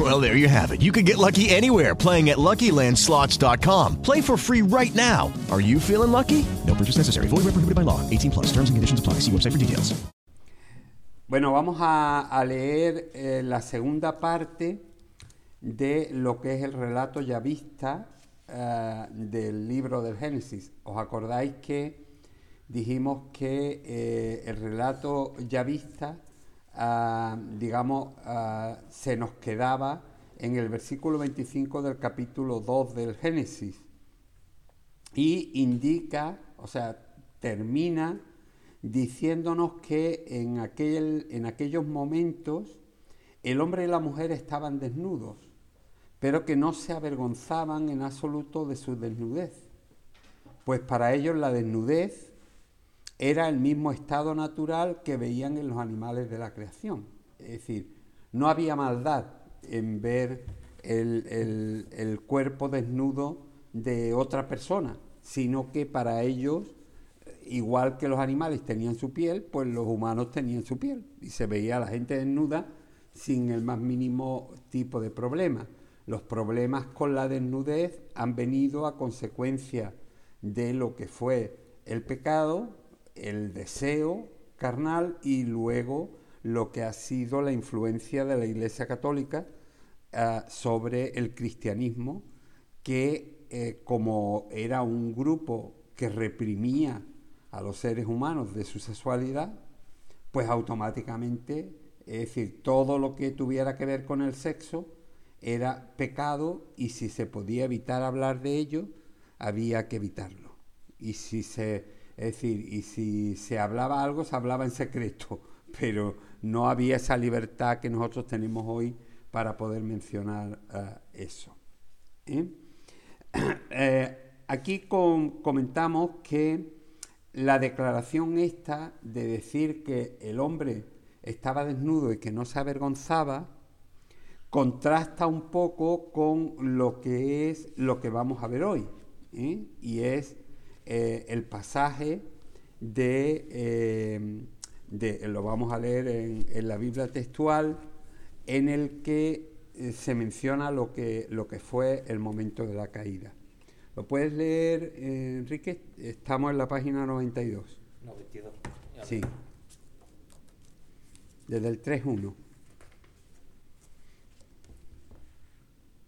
Well, there you have it. You can get lucky anywhere playing at LuckyLandSlots.com. Play for free right now. Are you feeling lucky? No purchase necessary. Void where prohibited by law. 18 plus. Terms and conditions apply. See website for details. Bueno, vamos a, a leer eh, la segunda parte de lo que es el relato ya vista eh, del libro del Génesis. ¿Os acordáis que dijimos que eh, el relato ya vista, ah, digamos, ah, se nos quedaba en el versículo 25 del capítulo 2 del Génesis? Y indica, o sea, termina diciéndonos que en, aquel, en aquellos momentos el hombre y la mujer estaban desnudos, pero que no se avergonzaban en absoluto de su desnudez, pues para ellos la desnudez era el mismo estado natural que veían en los animales de la creación. Es decir, no había maldad en ver el, el, cuerpo desnudo de otra persona, sino que para ellos igual que los animales tenían su piel, pues los humanos tenían su piel. Y se veía a la gente desnuda sin el más mínimo tipo de problema. Los problemas con la desnudez han venido a consecuencia de lo que fue el pecado, el deseo carnal y luego lo que ha sido la influencia de la Iglesia Católica uh, sobre el cristianismo, que eh, como era un grupo que reprimía a los seres humanos de su sexualidad, pues automáticamente, es decir, todo lo que tuviera que ver con el sexo era pecado y si se podía evitar hablar de ello, había que evitarlo. Y si se, es decir, y si se hablaba algo, se hablaba en secreto, pero no había esa libertad que nosotros tenemos hoy para poder mencionar uh, eso. ¿eh? Eh, aquí comentamos que la declaración esta de decir que el hombre estaba desnudo y que no se avergonzaba, contrasta un poco con lo que es lo que vamos a ver hoy, ¿eh? y es eh, el pasaje de, eh, de, lo vamos a leer en, en, la Biblia textual, en el que eh, se menciona lo que, lo que fue el momento de la caída. ¿Lo puedes leer, eh, Enrique? Estamos en la página 92. 92. Sí. Desde el 3.1.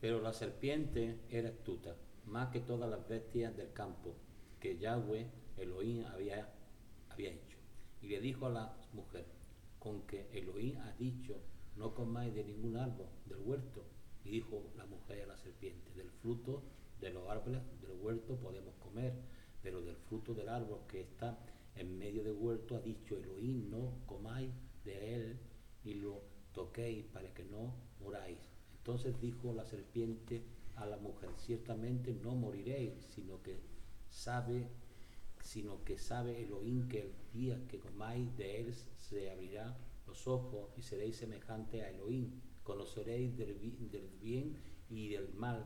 Pero la serpiente era astuta, más que todas las bestias del campo que Yahweh, Elohim, había, había hecho. Y le dijo a la mujer, con que Elohim ha dicho, no comáis de ningún árbol del huerto. Y dijo la mujer a la serpiente, del fruto de los árboles del huerto podemos comer, pero del fruto del árbol que está en medio del huerto ha dicho Elohim, no comáis de él y lo toquéis para que no moráis. Entonces dijo la serpiente a la mujer, ciertamente no moriréis, sino que sabe, sino que sabe Elohim que el día que comáis de él se abrirá los ojos y seréis semejante a Elohim, conoceréis del, bien y del mal.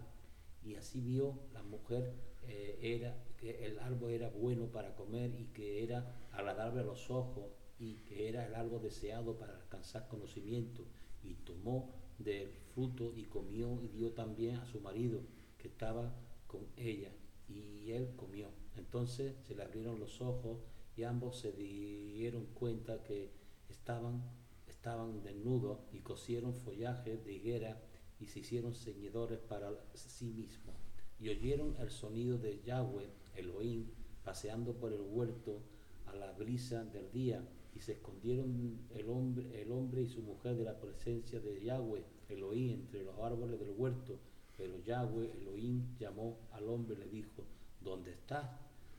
Y así vio la mujer eh, era que el árbol era bueno para comer y que era agradable a los ojos y que era el árbol deseado para alcanzar conocimiento. Y tomó del fruto y comió y dio también a su marido que estaba con ella y él comió entonces se le abrieron los ojos y ambos se dieron cuenta que estaban estaban desnudos y cosieron follaje de higuera y se hicieron ceñidores para sí mismos. Y oyeron el sonido de Yahweh, Elohim, paseando por el huerto a la brisa del día, y se escondieron el hombre, el hombre y su mujer de la presencia de Yahweh, Elohim, entre los árboles del huerto. Pero Yahweh, Elohim, llamó al hombre y le dijo, ¿dónde estás?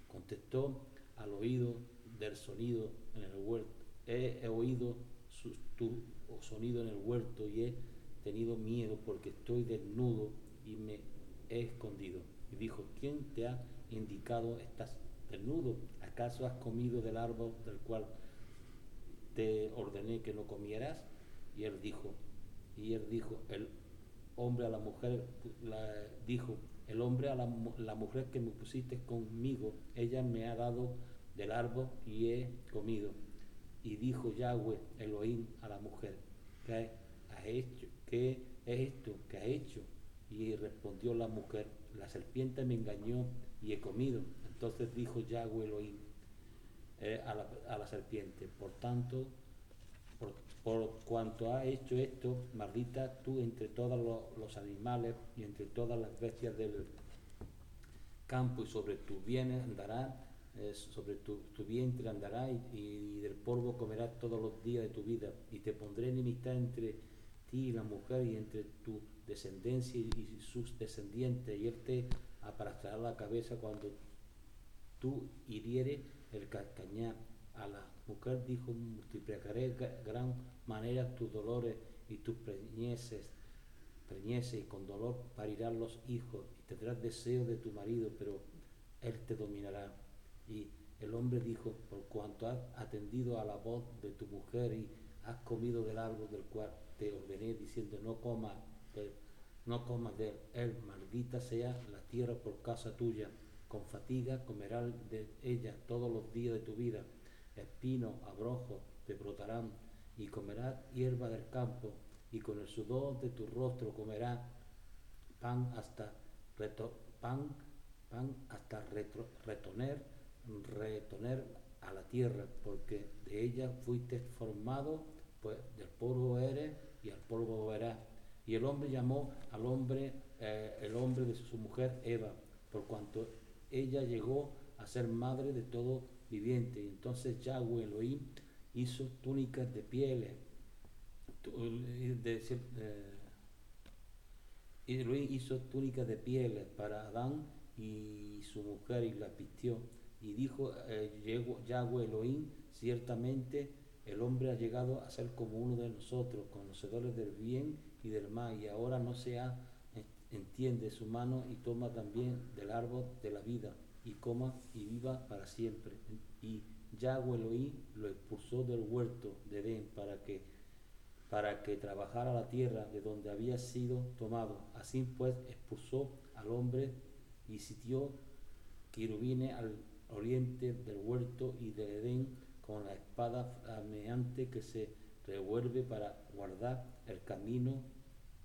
Contestó al oído del sonido en el huerto. He, oído su, tu sonido en el huerto y he tenido miedo porque estoy desnudo y me he escondido. Y dijo, ¿quién te ha indicado estás desnudo? ¿Acaso has comido del árbol del cual te ordené que no comieras? Y él dijo, y él dijo, el hombre a la mujer, dijo, el hombre a la, la mujer que me pusiste conmigo, ella me ha dado del árbol y he comido. Y dijo Yahweh Elohim a la mujer, ¿qué has hecho? ¿Qué es esto que has hecho? Y respondió la mujer, la serpiente me engañó y he comido. Entonces dijo Yahweh Elohim eh, a, la, a la serpiente, por tanto, por, por cuanto has hecho esto, maldita tú entre todos lo- los animales y entre todas las bestias del campo y sobre tus bienes andará, eh, sobre tu, tu vientre andará y, y del polvo comerás todos los días de tu vida y te pondré enemistad entre ti y la mujer y entre tu descendencia y, sus descendientes y él te aplastará la cabeza cuando tú hiriere el calcañar. A la mujer dijo, multiplicaré gran manera tus dolores y tus preñeces, preñeces y con dolor parirán los hijos y tendrás deseo de tu marido, pero él te dominará. Y el hombre dijo, por cuanto has atendido a la voz de tu mujer y has comido del árbol del cual te ordené, diciendo, no comas de- no comas de él, maldita sea la tierra por casa tuya, con fatiga comerás de ella todos los días de tu vida, espinos, abrojos te brotarán, y comerás hierba del campo, y con el sudor de tu rostro comerás pan hasta reto- pan, pan hasta retro- retoner, retoner a la tierra, porque de ella fuiste formado, pues del polvo eres y al polvo volverás. Y el hombre llamó al hombre, eh, el hombre de su mujer Eva, por cuanto ella llegó a ser madre de todo viviente. Entonces Yahweh Elohim hizo túnicas de pieles, tu- de- eh, Elohim hizo túnicas de pieles para Adán y su mujer y la vistió. Y dijo eh, Yahweh Elohim, ciertamente el hombre ha llegado a ser como uno de nosotros, conocedores del bien y del mal, y ahora no se ha, eh, entiende su mano y toma también del árbol de la vida, y coma y viva para siempre. Y Yahweh Elohim lo expulsó del huerto de Edén para que para que trabajara la tierra de donde había sido tomado. Así pues expulsó al hombre y sitió querubines al oriente del huerto y de Edén con la espada flameante que se revuelve para guardar el camino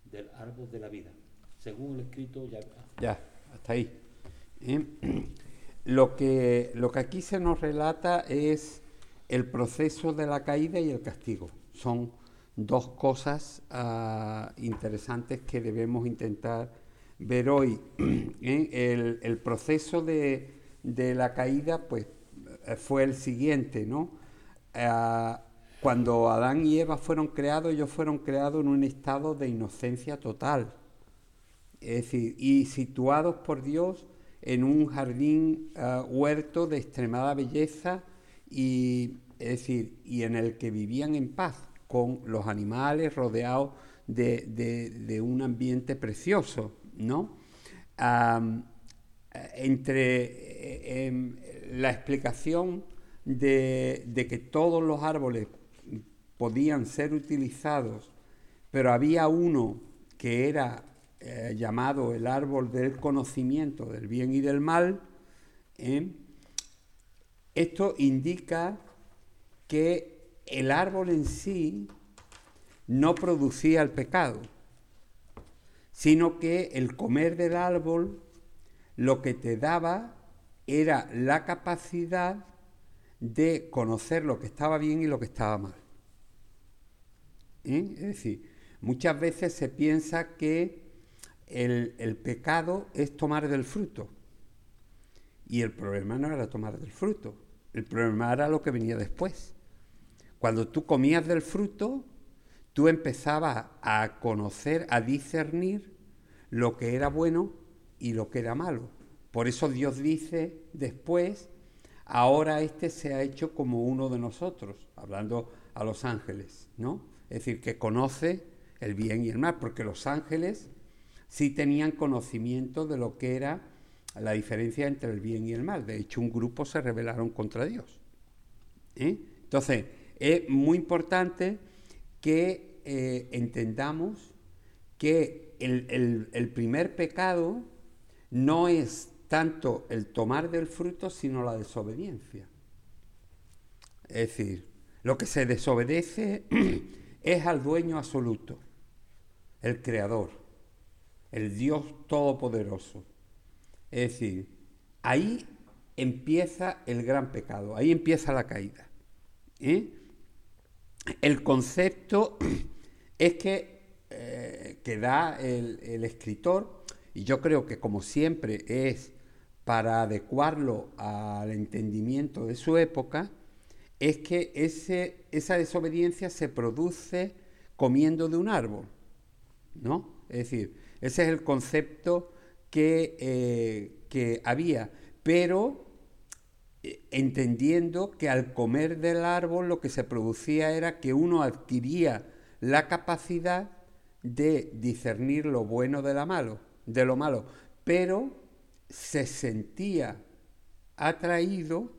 del árbol de la vida. Según el escrito ya Ya, hasta ahí. ¿Eh? Lo, que, lo que aquí se nos relata es el proceso de la caída y el castigo. Son dos cosas ah, interesantes que debemos intentar ver hoy. ¿eh? El, el proceso de, de la caída pues, eh, fue el siguiente, ¿no? Ah, cuando Adán y Eva fueron creados, ellos fueron creados en un estado de inocencia total. Es decir, y situados por Dios en un jardín ah, huerto de extremada belleza y, es decir, y en el que vivían en paz con los animales rodeados de, un ambiente precioso, ¿no? Entre eh, em, la explicación de que todos los árboles podían ser utilizados, pero había uno que era eh, llamado el árbol del conocimiento del bien y del mal, ¿eh? esto indica que el árbol en sí no producía el pecado, sino que el comer del árbol lo que te daba era la capacidad de conocer lo que estaba bien y lo que estaba mal. ¿Eh? Es decir, muchas veces se piensa que el, pecado es tomar del fruto. Y el problema no era tomar del fruto, el problema era lo que venía después. Cuando tú comías del fruto, tú empezabas a conocer, a discernir lo que era bueno y lo que era malo. Por eso Dios dice después, ahora este se ha hecho como uno de nosotros, hablando a los ángeles, ¿no? Es decir, que conoce el bien y el mal, porque los ángeles sí tenían conocimiento de lo que era la diferencia entre el bien y el mal. De hecho, un grupo se rebelaron contra Dios. ¿eh? Entonces, es muy importante que eh, entendamos que el, el- el primer pecado no es tanto el tomar del fruto, sino la desobediencia. Es decir, lo que se desobedece es al dueño absoluto, el creador, el Dios todopoderoso. Es decir, ahí empieza el gran pecado, ahí empieza la caída. ¿eh? El concepto es que, eh, que da el, el escritor, y yo creo que como siempre es para adecuarlo al entendimiento de su época, es que ese, esa desobediencia se produce comiendo de un árbol, ¿no? Es decir, ese es el concepto que, eh, que había, pero eh, entendiendo que al comer del árbol lo que se producía era que uno adquiría la capacidad de discernir lo bueno de, la malo, de lo malo, pero se sentía atraído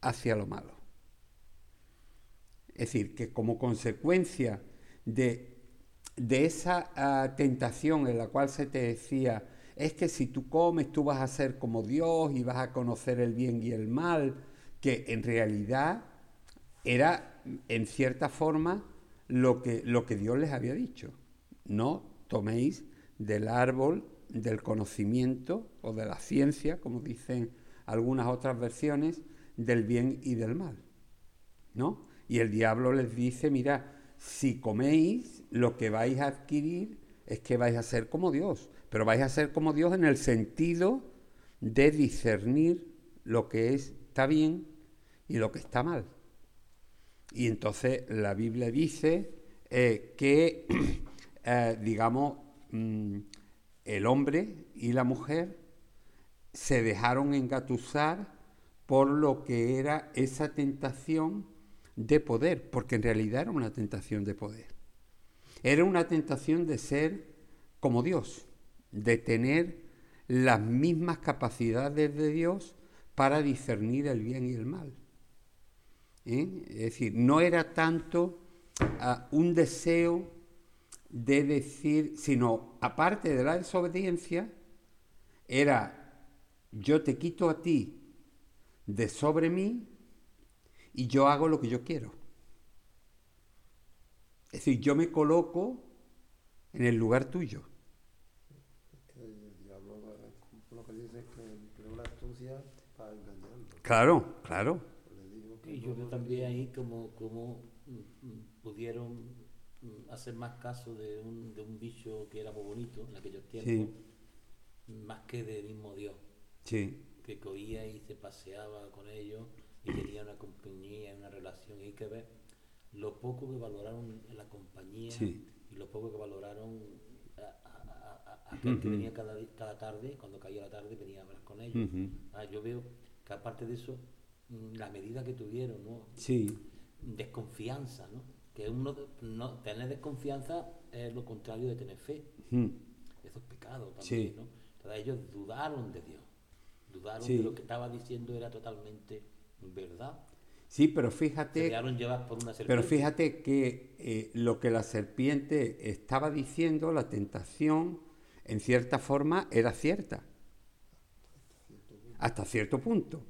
hacia lo malo. Es decir, que como consecuencia de, de esa ah, tentación en la cual se te decía, es que si tú comes tú vas a ser como Dios y vas a conocer el bien y el mal, que en realidad era en cierta forma lo que, lo que Dios les había dicho. No toméis del árbol del conocimiento o de la ciencia, como dicen algunas otras versiones, del bien y del mal. ¿No? Y el diablo les dice, mira, si coméis, lo que vais a adquirir es que vais a ser como Dios, pero vais a ser como Dios en el sentido de discernir lo que está bien y lo que está mal. Y entonces la Biblia dice eh, que, eh, digamos, mm, el hombre y la mujer se dejaron engatusar por lo que era esa tentación de poder, porque en realidad era una tentación de poder. Era una tentación de ser como Dios, de tener las mismas capacidades de Dios para discernir el bien y el mal. ¿Eh? Es decir, no era tanto ah, un deseo de decir, sino aparte de la desobediencia, era yo te quito a ti de sobre mí y yo hago lo que yo quiero. Es decir, yo me coloco en el lugar tuyo. El diablo lo que dice es que empleó la astucia para engañarlo. Claro, claro. Que Y yo veo también ahí como, como mm, mm, pudieron mm, hacer más caso de un, de un bicho que era muy bonito en aquellos tiempos, más que del mismo Dios, Sí, que cogía y se paseaba con ellos y tenía una compañía, una relación. Y hay que ver lo poco que valoraron en la compañía Sí. y lo poco que valoraron a, a- a- a- aquel que venía cada, tarde, cuando caía la tarde, venía a hablar con ellos. Ah, yo veo que aparte de eso, mm, la medida que tuvieron, ¿no? sí, desconfianza, ¿no? Que uno no tener desconfianza es lo contrario de tener fe. Eso es pecado también, Sí. ¿no? Entonces ellos dudaron de Dios, dudaron Sí. que lo que estaba diciendo era totalmente verdad. Sí, pero fíjate, por una pero fíjate que eh, lo que la serpiente estaba diciendo, la tentación, en cierta forma era cierta. Hasta cierto punto.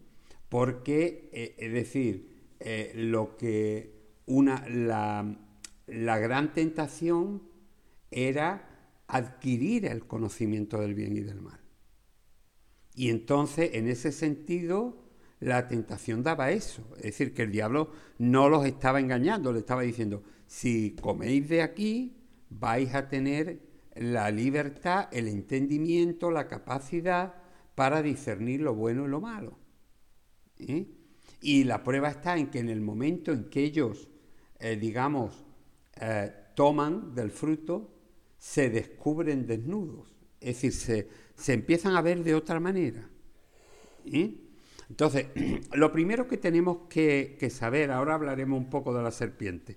Porque, eh, es decir, eh, lo que una, la, la gran tentación era adquirir el conocimiento del bien y del mal. Y entonces, en ese sentido, la tentación daba eso. Es decir, que el diablo no los estaba engañando, le estaba diciendo, si coméis de aquí, vais a tener la libertad, el entendimiento, la capacidad para discernir lo bueno y lo malo. ¿eh? Y la prueba está en que en el momento en que ellos, eh, digamos, eh, toman del fruto, se descubren desnudos. Es decir, se, se empiezan a ver de otra manera. Entonces, lo primero que tenemos que, saber, ahora hablaremos un poco de la serpiente,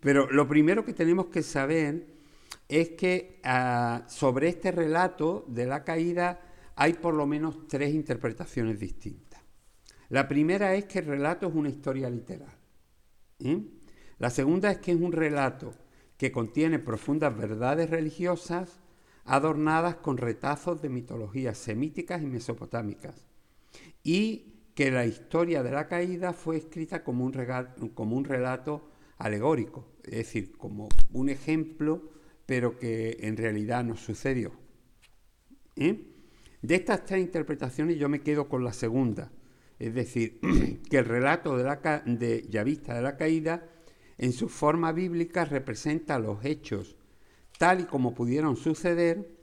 pero lo primero que tenemos que saber es que ah, sobre este relato de la caída hay por lo menos tres interpretaciones distintas. La primera es que el relato es una historia literal. La segunda es que es un relato que contiene profundas verdades religiosas adornadas con retazos de mitologías semíticas y mesopotámicas. Y que la historia de la caída fue escrita como un, relato alegórico, es decir, como un ejemplo, pero que en realidad no sucedió. ¿Eh? De estas tres interpretaciones yo me quedo con la segunda, es decir, que el relato de, la, de Yavista de la caída en su forma bíblica representa los hechos tal y como pudieron suceder,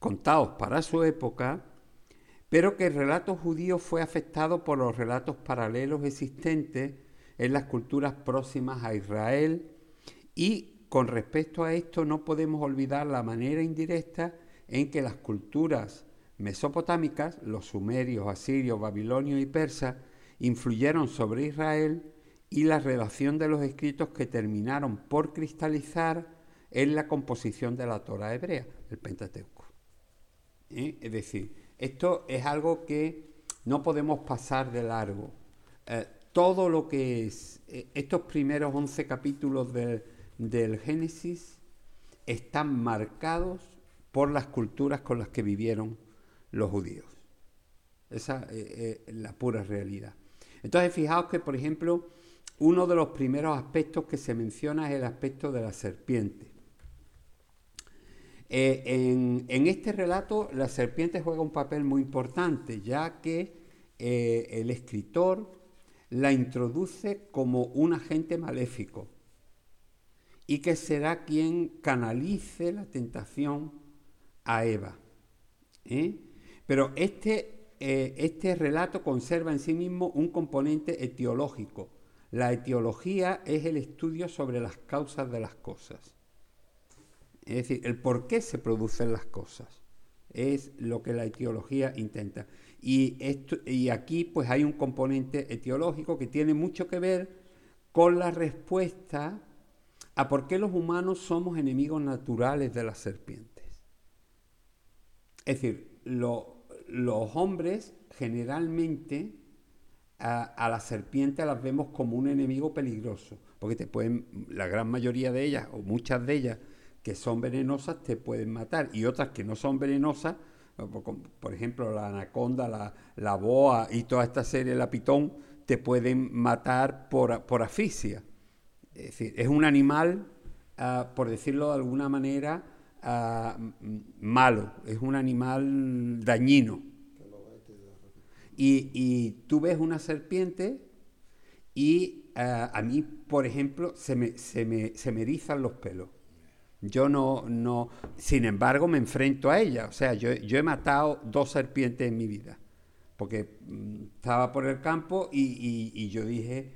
contados para su época, pero que el relato judío fue afectado por los relatos paralelos existentes en las culturas próximas a Israel y con respecto a esto no podemos olvidar la manera indirecta en que las culturas mesopotámicas, los sumerios, asirios, babilonios y persas, influyeron sobre Israel y la relación de los escritos que terminaron por cristalizar en la composición de la Torah hebrea, el Pentateuco. ¿Eh? Es decir, esto es algo que no podemos pasar de largo. Eh, todo lo que es, eh, estos primeros 11 capítulos del Génesis están marcados por las culturas con las que vivieron los judíos. Esa es la pura realidad. Entonces, fijaos que, por ejemplo, uno de los primeros aspectos que se menciona es el aspecto de la serpiente. Eh, en, este relato la serpiente juega un papel muy importante, ya que eh, el escritor la introduce como un agente maléfico y que será quien canalice la tentación a Eva. ¿eh? Pero este, este relato conserva en sí mismo un componente etiológico, la etiología es el estudio sobre las causas de las cosas. Es decir, el por qué se producen las cosas. Es lo que la etiología intenta. Y, esto, y aquí pues hay un componente etiológico que tiene mucho que ver con la respuesta a por qué los humanos somos enemigos naturales de las serpientes. Es decir, los hombres generalmente a, las serpientes las vemos como un enemigo peligroso, porque te pueden, la gran mayoría de ellas, o muchas de ellas que son venenosas, te pueden matar, y otras que no son venenosas, por ejemplo la anaconda, la, boa y toda esta serie, la pitón, te pueden matar por, por asfixia. Es decir, es un animal, ah, por decirlo de alguna manera, ah, malo, es un animal dañino. Y, tú ves una serpiente y eh, a mí, por ejemplo, se me, se, me, se me erizan los pelos. Yo no, no, sin embargo, me enfrento a ella. O sea, yo, yo he matado dos serpientes en mi vida. Porque mm, estaba por el campo y, y, yo dije,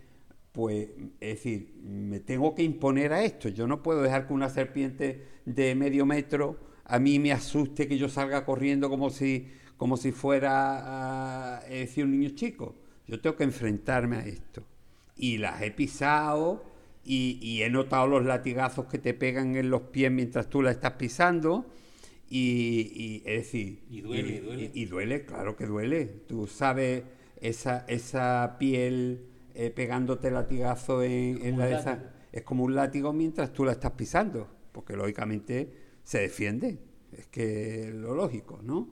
pues, es decir, me tengo que imponer a esto. Yo no puedo dejar que una serpiente de medio metro a mí me asuste, que yo salga corriendo como si como si fuera, decir, un niño chico. Yo tengo que enfrentarme a esto. Y las he pisado y, he notado los latigazos que te pegan en los pies mientras tú la estás pisando. Y, es decir... Y duele, duele. Y, duele, claro que duele. Tú sabes esa, esa piel eh, pegándote latigazo en, la... Esa, es como un látigo mientras tú la estás pisando, porque lógicamente se defiende. Es que es lo lógico, ¿no?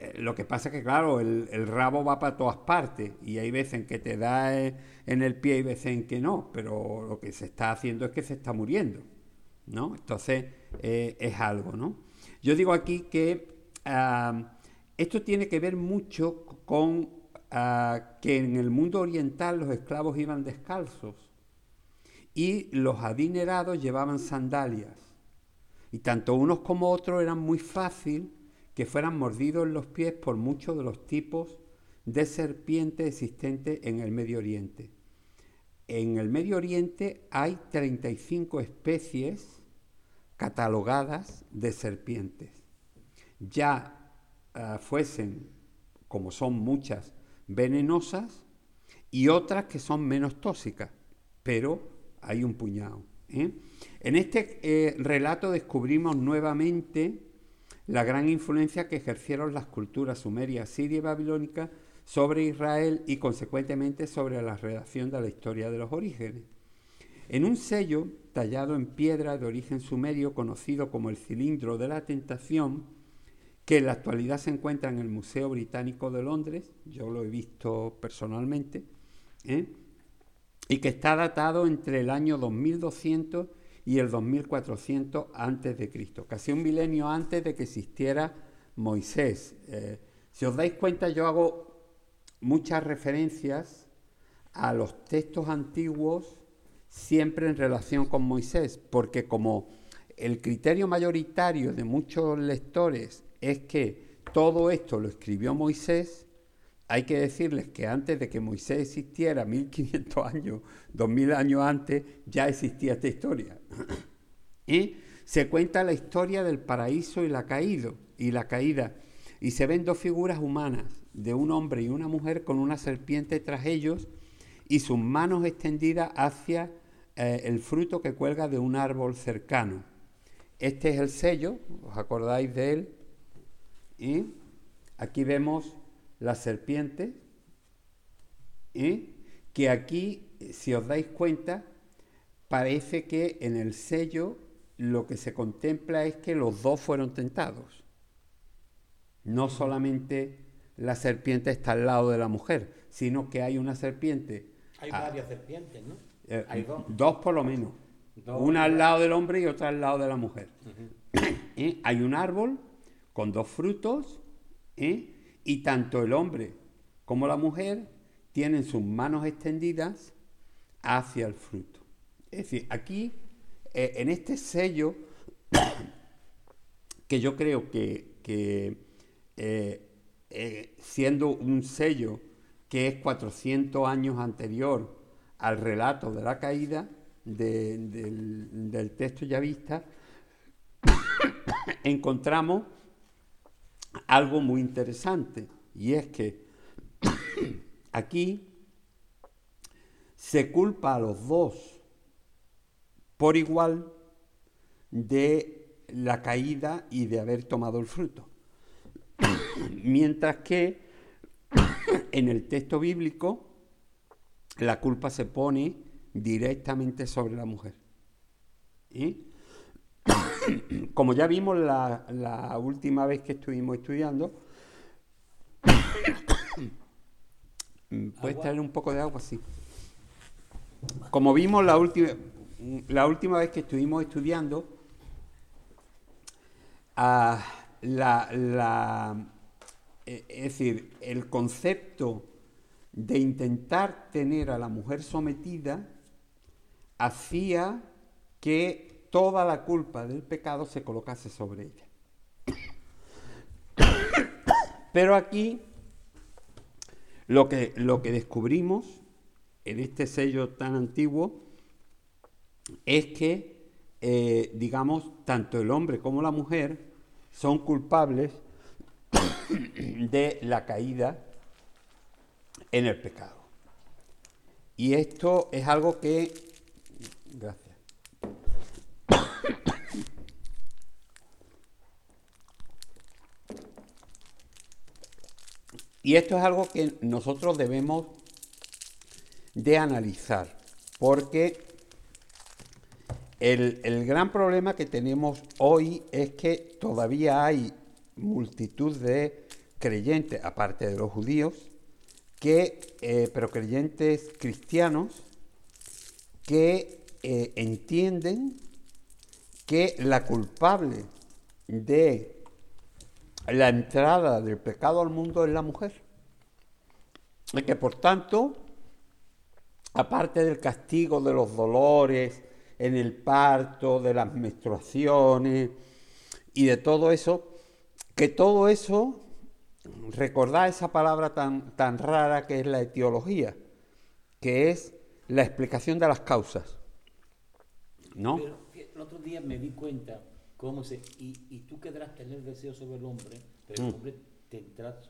Eh, lo que pasa es que, claro, el, rabo va para todas partes y hay veces en que te da eh, en el pie y veces en que no, pero lo que se está haciendo es que se está muriendo, ¿no? Entonces, eh, es algo, ¿no? Yo digo aquí que ah, esto tiene que ver mucho con ah, que en el mundo oriental los esclavos iban descalzos y los adinerados llevaban sandalias. Y tanto unos como otros eran muy fácil que fueran mordidos en los pies por muchos de los tipos de serpientes existentes en el Medio Oriente. En el Medio Oriente hay 35 especies catalogadas de serpientes. Ya ah, fuesen, como son muchas, venenosas y otras que son menos tóxicas, pero hay un puñado. ¿eh? En este eh, relato descubrimos nuevamente la gran influencia que ejercieron las culturas sumeria, siria y babilónica sobre Israel y consecuentemente sobre la redacción de la historia de los orígenes. En un sello tallado en piedra de origen sumerio conocido como el cilindro de la tentación, que en la actualidad se encuentra en el Museo Británico de Londres, yo lo he visto personalmente, ¿eh? y que está datado entre el año 2200 y el 2400 antes de Cristo, casi un milenio antes de que existiera Moisés. Eh, si os dais cuenta, yo hago muchas referencias a los textos antiguos siempre en relación con Moisés, porque como el criterio mayoritario de muchos lectores es que todo esto lo escribió Moisés, hay que decirles que antes de que Moisés existiera, 1500 años, 2000 años antes, ya existía esta historia. Y se cuenta la historia del paraíso y la, caído, y la caída. Y se ven dos figuras humanas, de un hombre y una mujer con una serpiente tras ellos y sus manos extendidas hacia eh, el fruto que cuelga de un árbol cercano. Este es el sello, ¿os acordáis de él? Y aquí vemos la serpiente, que aquí, si os dais cuenta, parece que en el sello lo que se contempla es que los dos fueron tentados. No solamente la serpiente está al lado de la mujer, sino que hay una serpiente. Hay varias serpientes, ¿no? Eh, hay dos. Dos por lo menos. Dos. Una al lado del hombre y otra al lado de la mujer. ¿Eh? Hay un árbol con dos frutos ¿eh? y tanto el hombre como la mujer tienen sus manos extendidas hacia el fruto. Es decir, aquí, eh, en este sello, que yo creo que, eh, eh, siendo un sello que es 400 años anterior al relato de la caída de- del, del texto ya vista, encontramos algo muy interesante y es que aquí se culpa a los dos por igual de la caída y de haber tomado el fruto. Mientras que en el texto bíblico la culpa se pone directamente sobre la mujer. Como ya vimos la, la última vez que estuvimos estudiando, puedes traer un poco de agua, sí. Como vimos la última, la última vez que estuvimos estudiando, ah, la, eh, es decir, el concepto de intentar tener a la mujer sometida hacía que toda la culpa del pecado se colocase sobre ella. Pero aquí lo que, lo que descubrimos en este sello tan antiguo es que, eh, digamos, tanto el hombre como la mujer son culpables de la caída en el pecado. Y esto es algo que... Gracias. Y esto es algo que nosotros debemos de analizar, porque el, gran problema que tenemos hoy es que todavía hay multitud de creyentes, aparte de los judíos, que, eh, pero creyentes cristianos, que eh, entienden que la culpable de la entrada del pecado al mundo es la mujer. Y que por tanto, aparte del castigo de los dolores en el parto, de las menstruaciones y de todo eso, que todo eso, recordad esa palabra tan, tan rara que es la etiología, que es la explicación de las causas. ¿No? Pero el otro día me di cuenta cómo se... Y, y tú querrás tener deseo sobre el hombre, pero el Mm. hombre tendrá,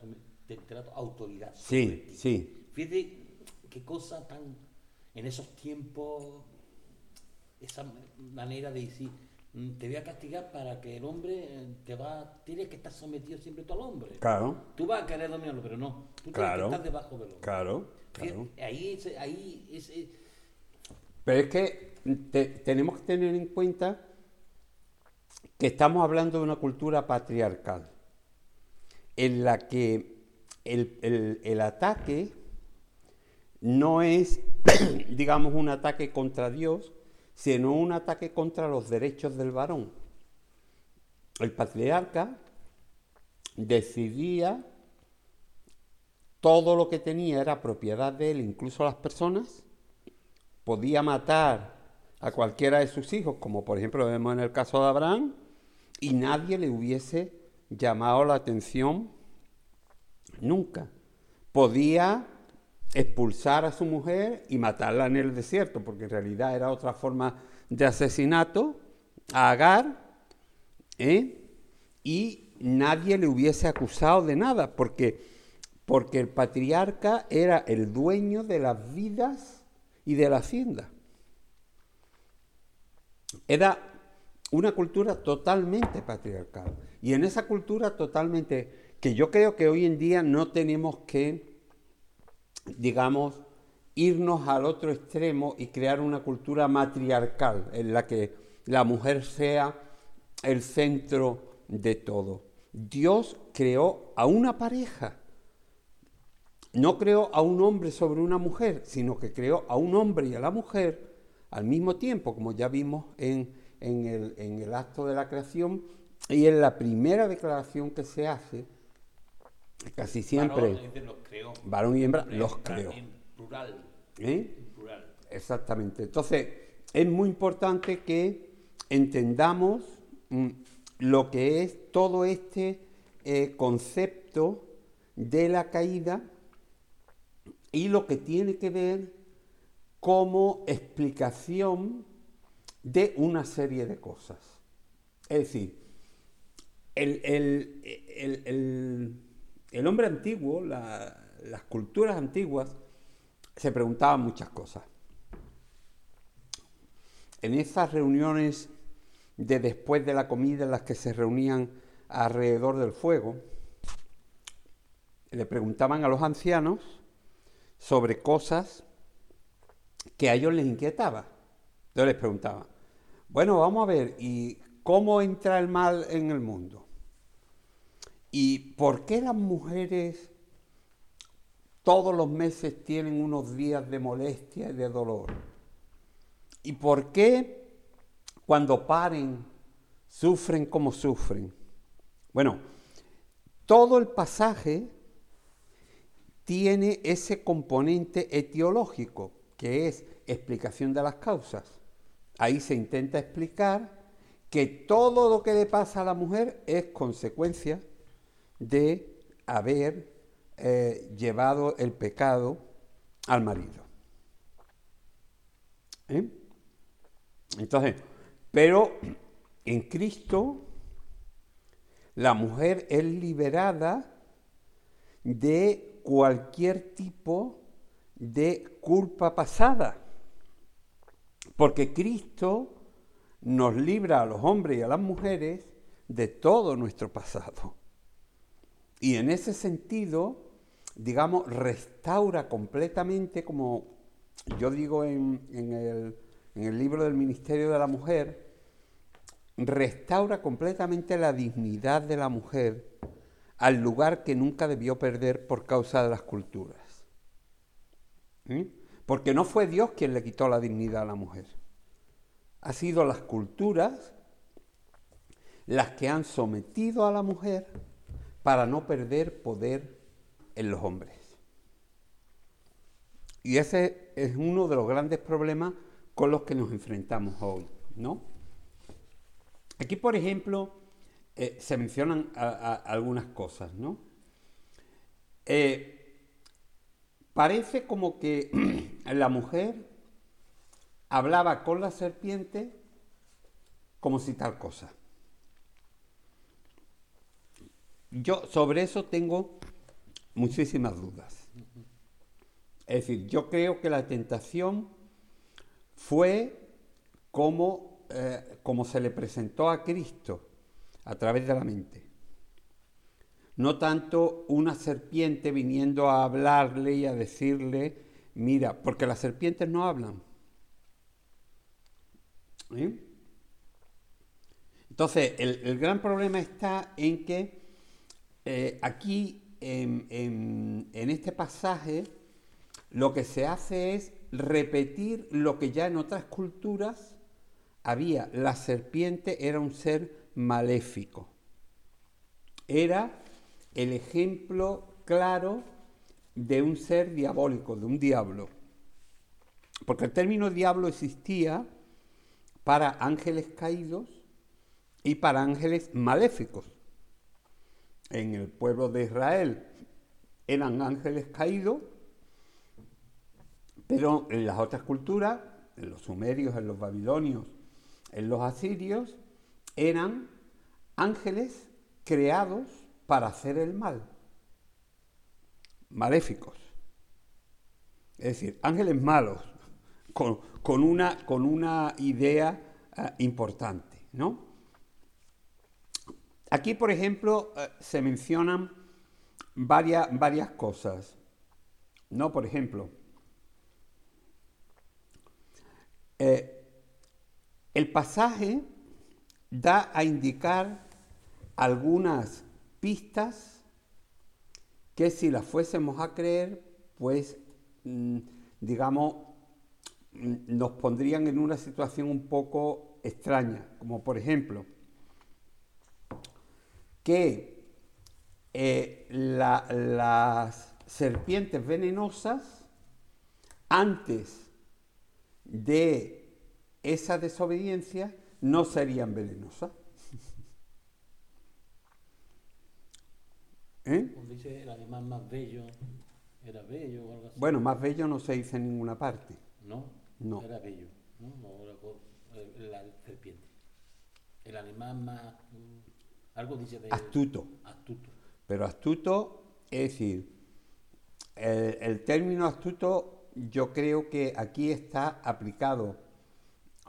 tendrá autoridad sobre Sí, ti. sí. Fíjate qué cosa tan... En esos tiempos, esa manera de decir, mm, te voy a castigar para que el hombre eh, te va, tienes que estar sometido siempre tú al hombre. Claro, Tú vas a querer dominarlo, pero no. Tú Claro. tienes que estar debajo del hombre. claro, claro. Ahí, ese- ahí ese- Pero es que te- tenemos que tener en cuenta que estamos hablando de una cultura patriarcal, en la que el, el- el ataque no es, digamos, un ataque contra Dios, sino un ataque contra los derechos del varón. El patriarca decidía todo lo que tenía era propiedad de él, incluso las personas, podía matar a cualquiera de sus hijos, como por ejemplo vemos en el caso de Abraham, y nadie le hubiese llamado la atención nunca. Podía expulsar a su mujer y matarla en el desierto, porque en realidad era otra forma de asesinato a Agar, ¿eh? y nadie le hubiese acusado de nada, porque, porque el patriarca era el dueño de las vidas y de la hacienda. Era una cultura totalmente patriarcal. Y en esa cultura totalmente, que yo creo que hoy en día no tenemos que, digamos, irnos al otro extremo y crear una cultura matriarcal en la que la mujer sea el centro de todo. Dios creó a una pareja. No creó a un hombre sobre una mujer, sino que creó a un hombre y a la mujer al mismo tiempo, como ya vimos en, en el, en el acto de la creación y en la primera declaración que se hace, casi siempre, varón, los creó. varón y hembra, los creó. En plural. ¿eh? En plural. Exactamente. Entonces, es muy importante que entendamos mm, lo que es todo este eh, concepto de la caída y lo que tiene que ver como explicación de una serie de cosas. Es decir, el, el- el- el- el hombre antiguo, la- las culturas antiguas, se preguntaban muchas cosas. En esas reuniones de después de la comida en las que se reunían alrededor del fuego, le preguntaban a los ancianos sobre cosas que a ellos les inquietaba. Entonces les preguntaban, bueno, vamos a ver, ¿y cómo entra el mal en el mundo? ¿Y por qué las mujeres todos los meses tienen unos días de molestia y de dolor? ¿Y por qué cuando paren sufren como sufren? Bueno, todo el pasaje tiene ese componente etiológico, que es explicación de las causas. Ahí se intenta explicar que todo lo que le pasa a la mujer es consecuencia de haber eh, llevado el pecado al marido. ¿Eh? Entonces, pero en Cristo la mujer es liberada de cualquier tipo de culpa pasada, porque Cristo nos libra a los hombres y a las mujeres de todo nuestro pasado. Y en ese sentido, digamos, restaura completamente, como yo digo en, el, en el libro del Ministerio de la Mujer, restaura completamente la dignidad de la mujer al lugar que nunca debió perder por causa de las culturas. ¿Mm? Porque no fue Dios quien le quitó la dignidad a la mujer. Ha sido las culturas las que han sometido a la mujer para no perder poder en los hombres. Y ese es uno de los grandes problemas con los que nos enfrentamos hoy, ¿no? Aquí, por ejemplo, eh, se mencionan algunas cosas, ¿no? Eh, parece como que la mujer hablaba con la serpiente como si tal cosa. Yo sobre eso tengo muchísimas dudas. Es decir, yo creo que la tentación fue como eh, como se le presentó a Cristo a través de la mente. No tanto una serpiente viniendo a hablarle y a decirle, mira, porque las serpientes no hablan. Entonces, el, el gran problema está en que eh, aquí, en, este pasaje, lo que se hace es repetir lo que ya en otras culturas había. La serpiente era un ser maléfico. Era el ejemplo claro de un ser diabólico, de un diablo. Porque el término diablo existía para ángeles caídos y para ángeles maléficos. En el pueblo de Israel eran ángeles caídos, pero en las otras culturas, en los sumerios, en los babilonios, en los asirios, eran ángeles creados para hacer el mal, maléficos. Es decir, ángeles malos, con, una idea eh, importante, ¿no? Aquí, por ejemplo, eh, se mencionan varias, varias cosas, ¿no? Por ejemplo, eh, el pasaje da a indicar algunas pistas que si las fuésemos a creer, pues, mm, digamos, mm, nos pondrían en una situación un poco extraña, como por ejemplo, que eh, la- las serpientes venenosas, antes de esa desobediencia, no serían venenosas. ¿Eh? Cuando dice el animal más bello, era bello o algo así. Bueno, más bello no se dice en ninguna parte. No, No. era bello, ¿no? No, era eh, la serpiente. El animal más. Algo dice de. Astuto. Astuto. Pero astuto, es decir, el, el término astuto yo creo que aquí está aplicado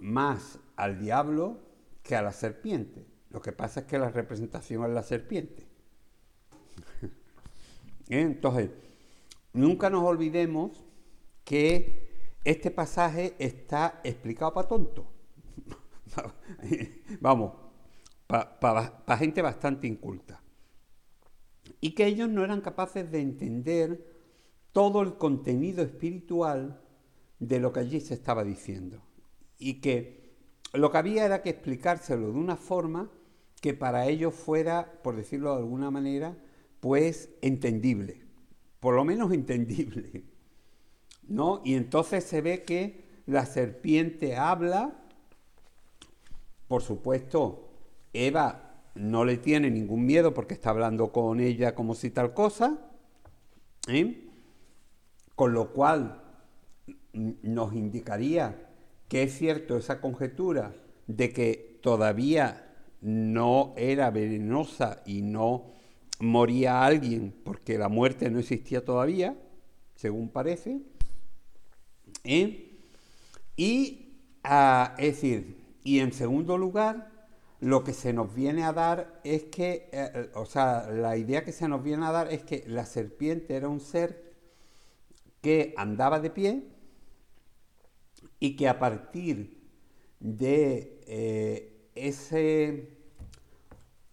más al diablo que a la serpiente. Lo que pasa es que la representación es la serpiente. Entonces, nunca nos olvidemos que este pasaje está explicado para tonto. Vamos, para gente bastante inculta. Y que ellos no eran capaces de entender todo el contenido espiritual de lo que allí se estaba diciendo. Y que lo que había era que explicárselo de una forma que para ellos fuera, por decirlo de alguna manera, pues entendible, por lo menos entendible. ¿No? Y entonces se ve que la serpiente habla, por supuesto, Eva no le tiene ningún miedo porque está hablando con ella como si tal cosa, ¿eh? con lo cual nos indicaría que es cierto esa conjetura de que todavía no era venenosa y no moría alguien porque la muerte no existía todavía, según parece. ¿eh? Y, ah, es decir, y en segundo lugar, lo que se nos viene a dar es que, eh, o sea, la idea que se nos viene a dar es que la serpiente era un ser que andaba de pie y que a partir de eh, ese,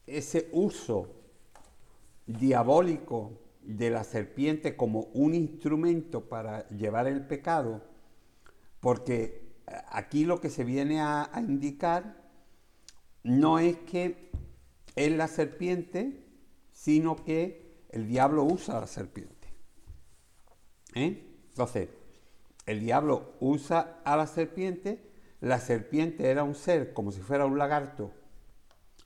ese uso diabólico de la serpiente como un instrumento para llevar el pecado, porque aquí lo que se viene a indicar no es que es la serpiente, sino que el diablo usa a la serpiente. ¿Eh? Entonces, el diablo usa a la serpiente, la serpiente era un ser como si fuera un lagarto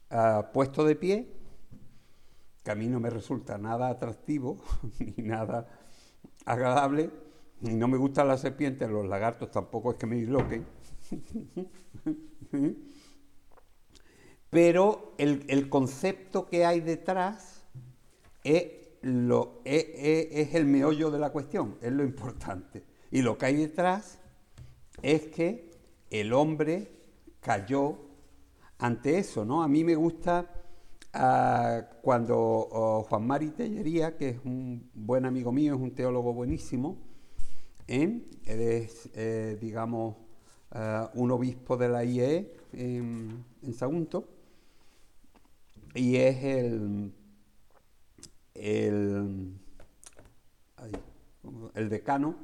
ah, puesto de pie, que a mí no me resulta nada atractivo ni nada agradable, y no me gustan las serpientes, los lagartos tampoco es que me disloquen. Pero el, concepto que hay detrás es, lo, es, el meollo de la cuestión, es lo importante. Y lo que hay detrás es que el hombre cayó ante eso, ¿no? A mí me gusta ah, cuando oh, Juan Mari Tellería, que es un buen amigo mío, es un teólogo buenísimo, ¿eh? es, eh, digamos, ah, un obispo de la IE en, en Sagunto, y es el, el, decano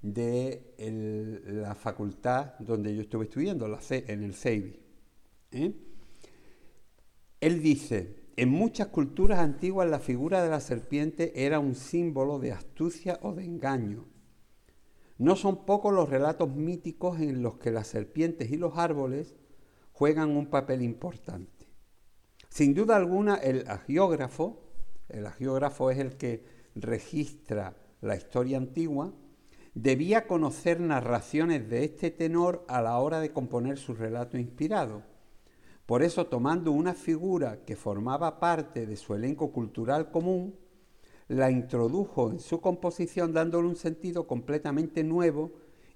de la facultad donde yo estuve estudiando, en el CEIBI. ¿eh? Él dice, en muchas culturas antiguas la figura de la serpiente era un símbolo de astucia o de engaño. No son pocos los relatos míticos en los que las serpientes y los árboles juegan un papel importante. Sin duda alguna, el agiógrafo, el agiógrafo es el que registra la historia antigua, debía conocer narraciones de este tenor a la hora de componer su relato inspirado. Por eso, tomando una figura que formaba parte de su elenco cultural común, la introdujo en su composición dándole un sentido completamente nuevo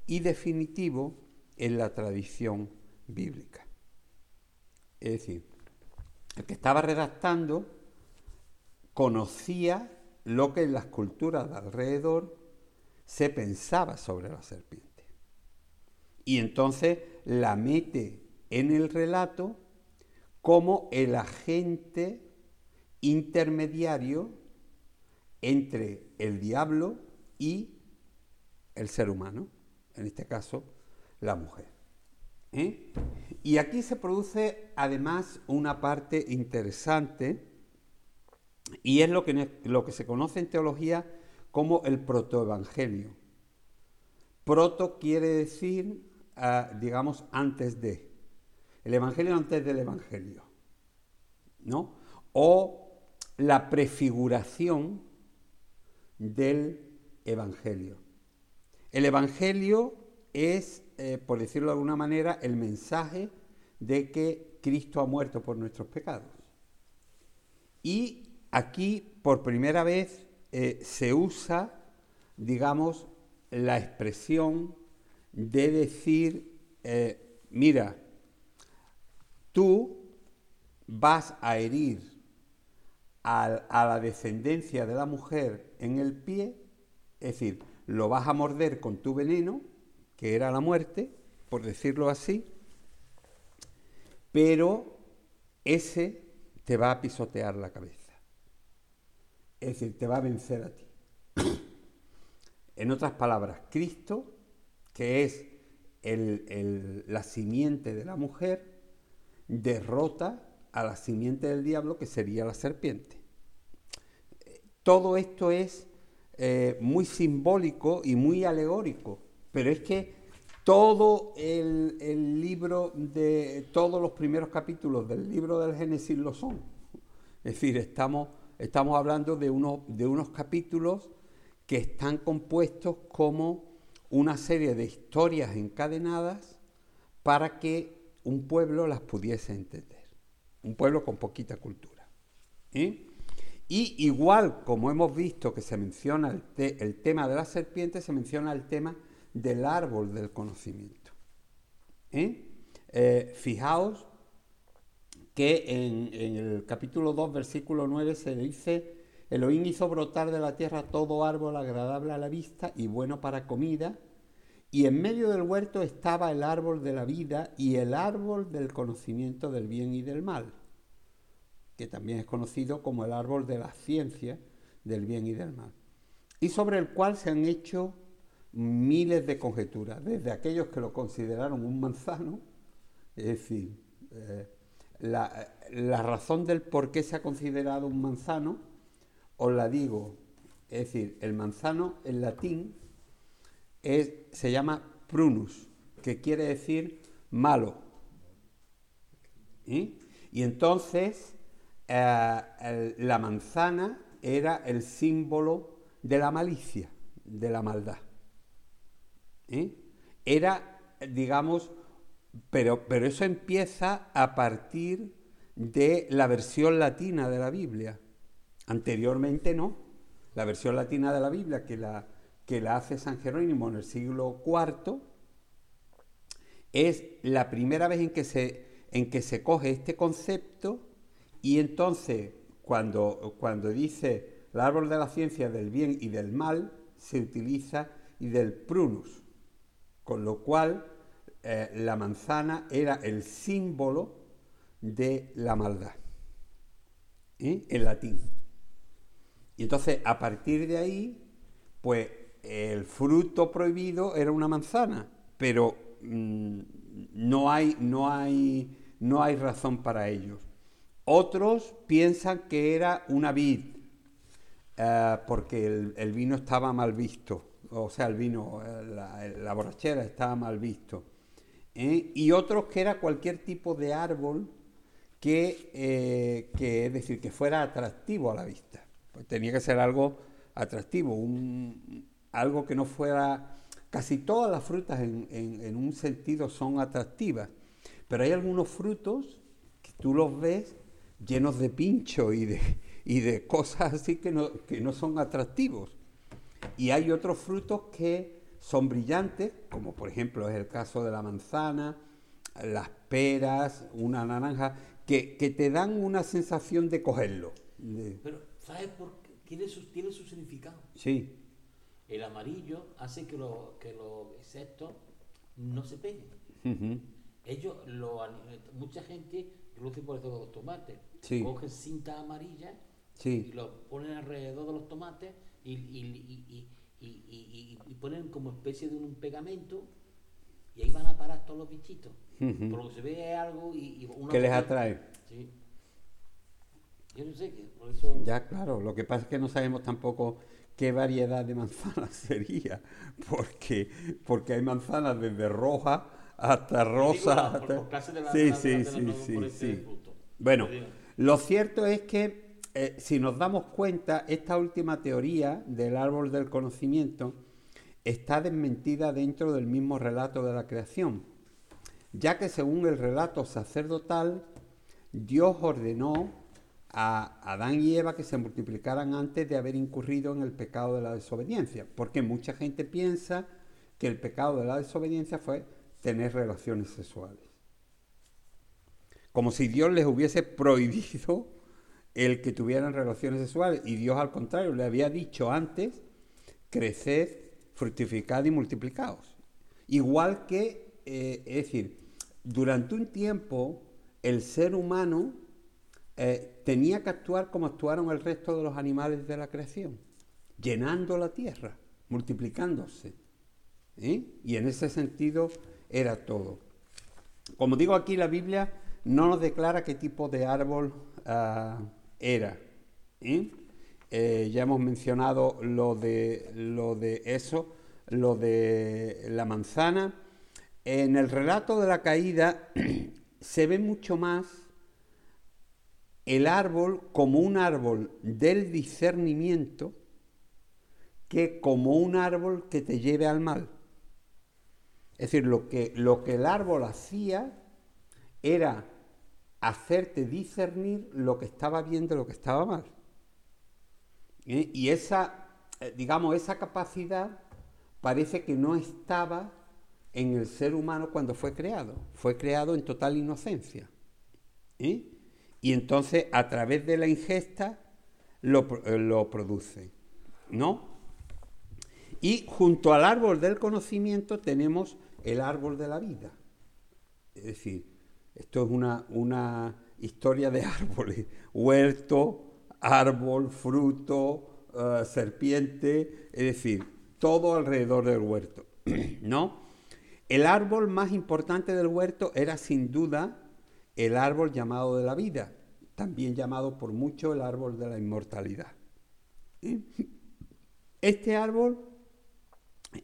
y definitivo en la tradición bíblica. Es decir, el que estaba redactando conocía lo que en las culturas de alrededor se pensaba sobre la serpiente. Y entonces la mete en el relato como el agente intermediario entre el diablo y el ser humano, en este caso la mujer. ¿Eh? Y aquí se produce además una parte interesante y es lo que, lo que se conoce en teología como el protoevangelio. Proto quiere decir, ah, digamos, antes de. El evangelio antes del evangelio. ¿No? O la prefiguración del evangelio. El evangelio es, eh, por decirlo de alguna manera, el mensaje de que Cristo ha muerto por nuestros pecados. Y aquí, por primera vez, eh, se usa, digamos, la expresión de decir, eh, mira, tú vas a herir a, la descendencia de la mujer en el pie, es decir, lo vas a morder con tu veneno, que era la muerte, por decirlo así, pero ese te va a pisotear la cabeza. Es decir, te va a vencer a ti. en otras palabras, Cristo, que es el- la simiente de la mujer, derrota a la simiente del diablo, que sería la serpiente. Todo esto es eh, muy simbólico y muy alegórico, pero es que todo el, libro de todos los primeros capítulos del libro del Génesis lo son. Es decir, estamos, estamos hablando de, uno- de unos capítulos que están compuestos como una serie de historias encadenadas para que un pueblo las pudiese entender. Un pueblo con poquita cultura. ¿eh? Y igual como hemos visto que se menciona el, el tema de la serpiente, se menciona el tema del árbol del conocimiento. ¿eh? Eh, fijaos que en, en el capítulo 2, versículo 9 se dice, Elohim hizo brotar de la tierra todo árbol agradable a la vista y bueno para comida, y en medio del huerto estaba el árbol de la vida y el árbol del conocimiento del bien y del mal, que también es conocido como el árbol de la ciencia del bien y del mal, y sobre el cual se han hecho miles de conjeturas, desde aquellos que lo consideraron un manzano, es decir, eh, la, la razón del por qué se ha considerado un manzano, os la digo, es decir, el manzano en latín es- se llama prunus, que quiere decir malo. ¿eh? Y entonces eh, la manzana era el símbolo de la malicia, de la maldad. Era, digamos, pero, pero eso empieza a partir de la versión latina de la Biblia. Anteriormente no. La versión latina de la Biblia que la, que la hace San Jerónimo en el siglo IV es la primera vez en que se, en que se coge este concepto y entonces cuando, cuando dice el árbol de la ciencia del bien y del mal, se utiliza y del prunus, con lo cual eh, la manzana era el símbolo de la maldad, ¿eh? en latín. Y entonces, a partir de ahí, pues el fruto prohibido era una manzana, pero mm, no, hay, no, hay, no hay razón para ellos. Otros piensan que era una vid, eh, porque el, vino estaba mal visto, o sea, el vino, eh, la, borrachera estaba mal visto. ¿eh? Y otros que era cualquier tipo de árbol que, que, es decir, que fuera atractivo a la vista. Pues tenía que ser algo atractivo, un, algo que no fuera... Casi todas las frutas en, en un sentido son atractivas, pero hay algunos frutos que tú los ves llenos de pincho y de, y de cosas así que no, que no son atractivos. Y hay otros frutos que son brillantes, como por ejemplo es el caso de la manzana, las peras, una naranja, que, que te dan una sensación de cogerlo. Pero, ¿sabes por qué? Tiene su, tiene su significado. Sí. El amarillo hace que, lo, que los insectos no se peguen. Ellos, lo, mucha gente, incluso por eso los tomates, cogen cinta amarilla y lo ponen alrededor de los tomates y, y, y, y, ponen como especie de un pegamento y ahí van a parar todos los bichitos. Porque se ve algo y, que les atrae. Sí. Yo no sé, por eso... Ya, claro, lo que pasa es que no sabemos tampoco qué variedad de manzanas sería, porque, porque hay manzanas desde roja hasta rosa. sí, sí, sí, sí, sí. Bueno, lo cierto es que eh, si nos damos cuenta, esta última teoría del árbol del conocimiento está desmentida dentro del mismo relato de la creación, ya que según el relato sacerdotal, Dios ordenó a Adán y Eva que se multiplicaran antes de haber incurrido en el pecado de la desobediencia, porque mucha gente piensa que el pecado de la desobediencia fue tener relaciones sexuales. Como si Dios les hubiese prohibido el que tuvieran relaciones sexuales. Y Dios al contrario le había dicho antes, creced, fructificad y multiplicaos. Igual que, eh, es decir, durante un tiempo el ser humano eh, tenía que actuar como actuaron el resto de los animales de la creación, llenando la tierra, multiplicándose. ¿eh? Y en ese sentido era todo. Como digo aquí, la Biblia no nos declara qué tipo de árbol ah, era. Eh, ya hemos mencionado lo de, lo de eso, lo de la manzana. En el relato de la caída se ve mucho más el árbol como un árbol del discernimiento que como un árbol que te lleve al mal. Es decir, lo que, lo que el árbol hacía era hacerte discernir lo que estaba bien de lo que estaba mal. ¿Eh? Y esa, eh, digamos, esa capacidad parece que no estaba en el ser humano cuando fue creado. Fue creado en total inocencia. ¿Eh? Y entonces, a través de la ingesta, lo, lo produce. ¿No? Y junto al árbol del conocimiento tenemos el árbol de la vida. Es decir, esto es una, historia de árboles, huerto, árbol, fruto, eh, serpiente, es decir, todo alrededor del huerto, ¿no? El árbol más importante del huerto era sin duda el árbol llamado de la vida, también llamado por mucho el árbol de la inmortalidad. Este árbol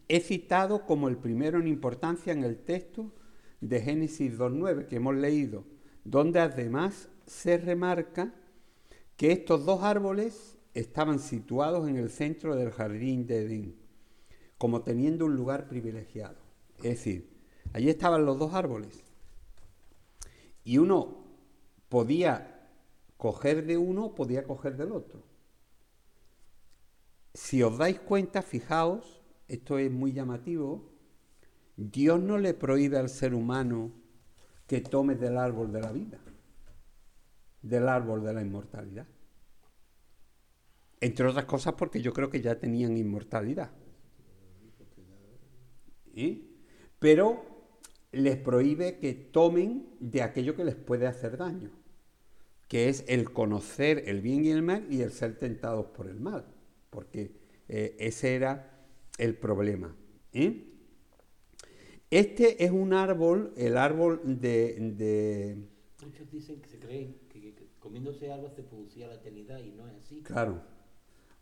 es citado como el primero en importancia en el texto de Génesis 2.9 que hemos leído, donde además se remarca que estos dos árboles estaban situados en el centro del jardín de Edén, como teniendo un lugar privilegiado. Es decir, allí estaban los dos árboles. Y uno podía coger de uno, podía coger del otro. Si os dais cuenta, fijaos, esto es muy llamativo, Dios no le prohíbe al ser humano que tome del árbol de la vida, del árbol de la inmortalidad. Entre otras cosas porque yo creo que ya tenían inmortalidad. ¿Y? Pero les prohíbe que tomen de aquello que les puede hacer daño, que es el conocer el bien y el mal y el ser tentados por el mal, porque eh, ese era el problema. ¿eh? Este es un árbol, el árbol de, de- Muchos dicen que se creen que, que- que comiéndose algo se producía la eternidad y no es así. Claro.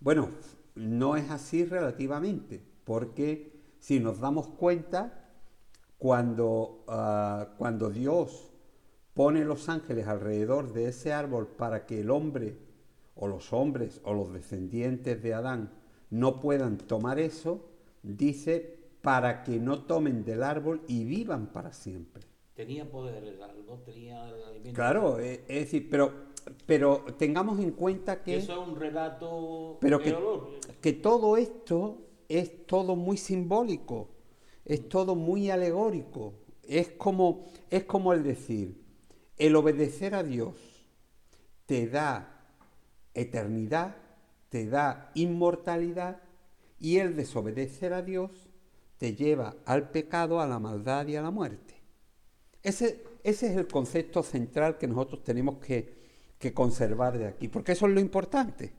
Bueno, no es así relativamente, porque si nos damos cuenta, cuando, ah, cuando Dios pone los ángeles alrededor de ese árbol para que el hombre o los hombres o los descendientes de Adán no puedan tomar eso, dice para que no tomen del árbol y vivan para siempre. Tenía poder el árbol, tenía el alimento. Claro, eh, es decir, pero, pero tengamos en cuenta que... Eso es un relato. Pero que, que todo esto es todo muy simbólico, es todo muy alegórico. Es como, es como el decir, el obedecer a Dios te da eternidad, te da inmortalidad, y el desobedecer a Dios te lleva al pecado, a la maldad y a la muerte. Ese, es el concepto central que nosotros tenemos que, que conservar de aquí, porque eso es lo importante.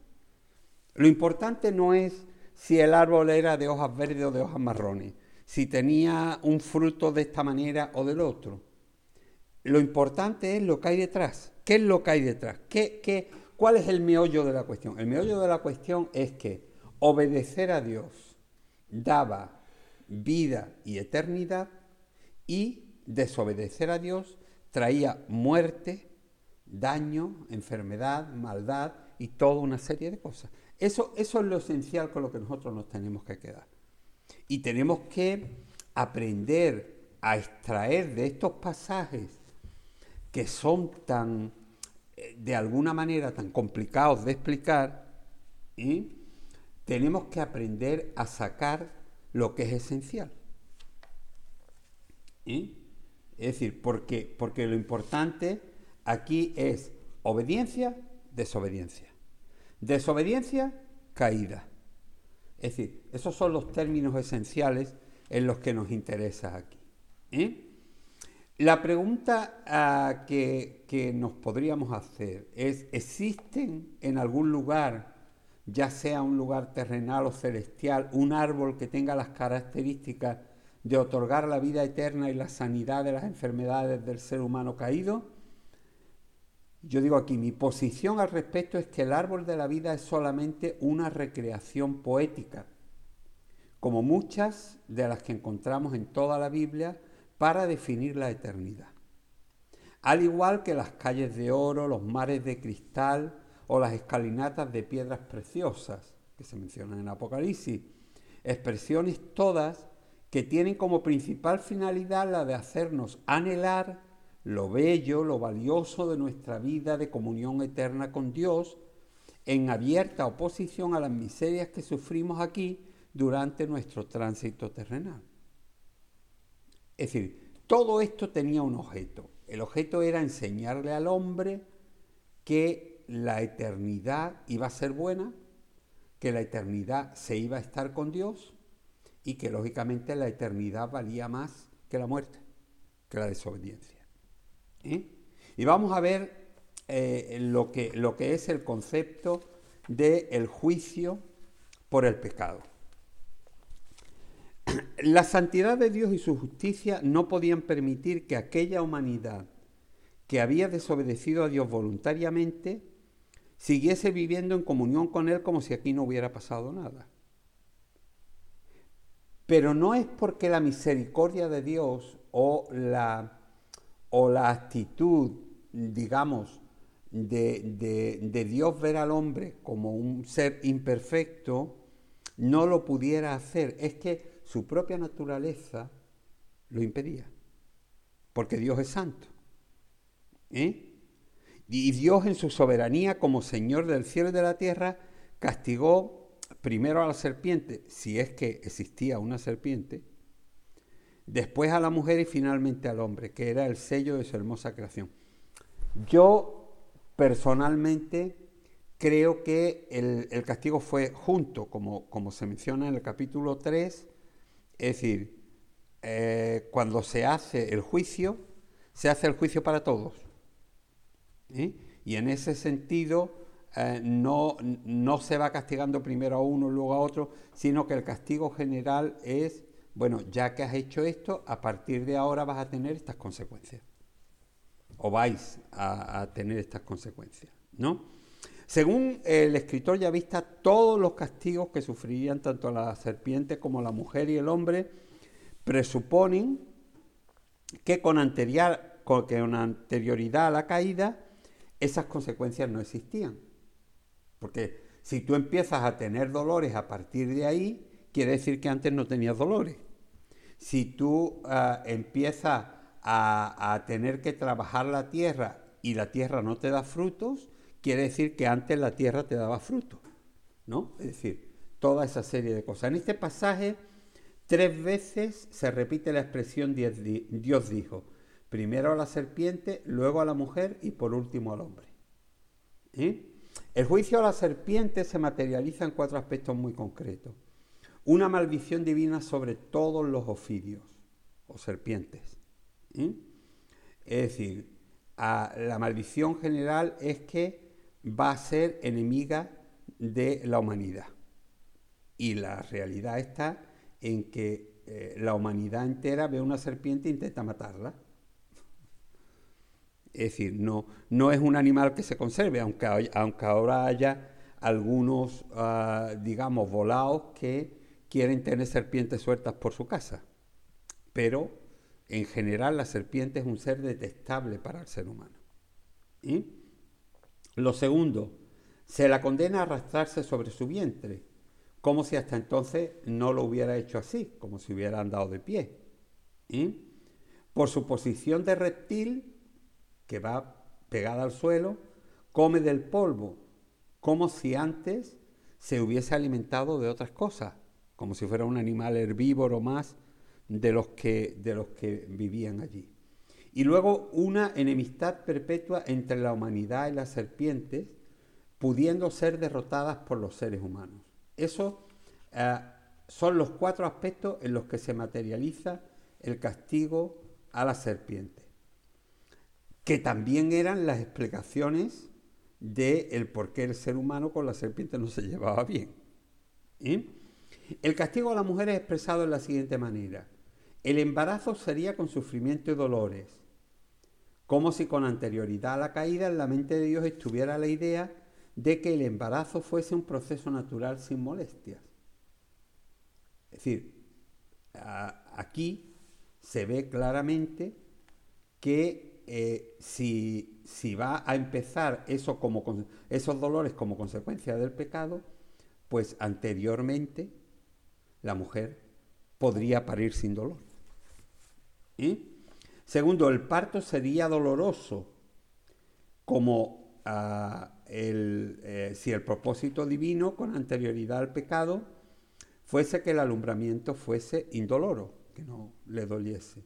Lo importante no es si el árbol era de hojas verdes o de hojas marrones, si tenía un fruto de esta manera o del otro. Lo importante es lo que hay detrás. ¿Qué es lo que hay detrás? ¿Qué, qué, ¿Cuál es el meollo de la cuestión? El meollo de la cuestión es que obedecer a Dios daba vida y eternidad y desobedecer a Dios traía muerte, daño, enfermedad, maldad y toda una serie de cosas. Eso, eso es lo esencial con lo que nosotros nos tenemos que quedar. Y tenemos que aprender a extraer de estos pasajes que son tan, eh, de alguna manera, tan complicados de explicar, ¿eh? tenemos que aprender a sacar lo que es esencial. Es decir, porque, porque lo importante aquí es obediencia, desobediencia. Desobediencia, caída. Es decir, esos son los términos esenciales en los que nos interesa aquí. ¿eh? La pregunta ah, que, que nos podríamos hacer es, ¿existen en algún lugar, ya sea un lugar terrenal o celestial, un árbol que tenga las características de otorgar la vida eterna y la sanidad de las enfermedades del ser humano caído? Yo digo aquí, mi posición al respecto es que el árbol de la vida es solamente una recreación poética, como muchas de las que encontramos en toda la Biblia para definir la eternidad. Al igual que las calles de oro, los mares de cristal o las escalinatas de piedras preciosas que se mencionan en Apocalipsis, expresiones todas que tienen como principal finalidad la de hacernos anhelar lo bello, lo valioso de nuestra vida de comunión eterna con Dios, en abierta oposición a las miserias que sufrimos aquí durante nuestro tránsito terrenal. Es decir, todo esto tenía un objeto. El objeto era enseñarle al hombre que la eternidad iba a ser buena, que la eternidad se iba a estar con Dios y que lógicamente la eternidad valía más que la muerte, que la desobediencia. ¿eh? Y vamos a ver eh, lo, que, lo que es el concepto del el juicio por el pecado. La santidad de Dios y su justicia no podían permitir que aquella humanidad que había desobedecido a Dios voluntariamente siguiese viviendo en comunión con Él como si aquí no hubiera pasado nada. Pero no es porque la misericordia de Dios o la, o la actitud, digamos, de, de, de Dios ver al hombre como un ser imperfecto, no lo pudiera hacer. Es que su propia naturaleza lo impedía. Porque Dios es santo. ¿eh? Y Dios en su soberanía como Señor del cielo y de la tierra castigó primero a la serpiente, si es que existía una serpiente, después a la mujer y finalmente al hombre, que era el sello de su hermosa creación. Yo personalmente creo que el, el castigo fue junto, como, como, se menciona en el capítulo 3, es decir, eh, cuando se hace el juicio, se hace el juicio para todos. Y en ese sentido, eh, no, no se va castigando primero a uno, luego a otro, sino que el castigo general es, bueno, ya que has hecho esto, a partir de ahora vas a tener estas consecuencias. O vais a, tener estas consecuencias, ¿no? Según el escritor ya vista, todos los castigos que sufrirían tanto la serpiente como la mujer y el hombre presuponen que con, anterioridad a la caída esas consecuencias no existían. Porque si tú empiezas a tener dolores a partir de ahí, quiere decir que antes no tenías dolores. Si tú uh, empiezas a, a tener que trabajar la tierra y la tierra no te da frutos, quiere decir que antes la tierra te daba fruto, ¿no? Es decir, toda esa serie de cosas. En este pasaje, tres veces se repite la expresión Dios dijo, primero a la serpiente, luego a la mujer y por último al hombre. El juicio a la serpiente se materializa en cuatro aspectos muy concretos. Una maldición divina sobre todos los ofidios o serpientes. Es decir, la maldición general es que va a ser enemiga de la humanidad. Y la realidad está en que eh, la humanidad entera ve una serpiente e intenta matarla. Es decir, no, no es un animal que se conserve, aunque, aunque ahora haya algunos, ah, digamos, volados que quieren tener serpientes sueltas por su casa. Pero en general la serpiente es un ser detestable para el ser humano. ¿Y? Lo segundo, se la condena a arrastrarse sobre su vientre, como si hasta entonces no lo hubiera hecho así, como si hubiera andado de pie. Por su posición de reptil, que va pegada al suelo, come del polvo, como si antes se hubiese alimentado de otras cosas, como si fuera un animal herbívoro más de los que, de los que vivían allí. Y luego una enemistad perpetua entre la humanidad y las serpientes, pudiendo ser derrotadas por los seres humanos. Esos eh, son los cuatro aspectos en los que se materializa el castigo a la serpiente, que también eran las explicaciones de el por qué el ser humano con la serpiente no se llevaba bien. ¿eh? El castigo a la mujer es expresado de la siguiente manera. El embarazo sería con sufrimiento y dolores, como si con anterioridad a la caída en la mente de Dios estuviera la idea de que el embarazo fuese un proceso natural sin molestias. Es decir, aquí se ve claramente que eh, si, si, va a empezar eso como, esos dolores como consecuencia del pecado, pues anteriormente la mujer podría parir sin dolor. ¿Eh? Segundo, el parto sería doloroso, como ah, eh, si el propósito divino con anterioridad al pecado fuese que el alumbramiento fuese indoloro, que no le doliese.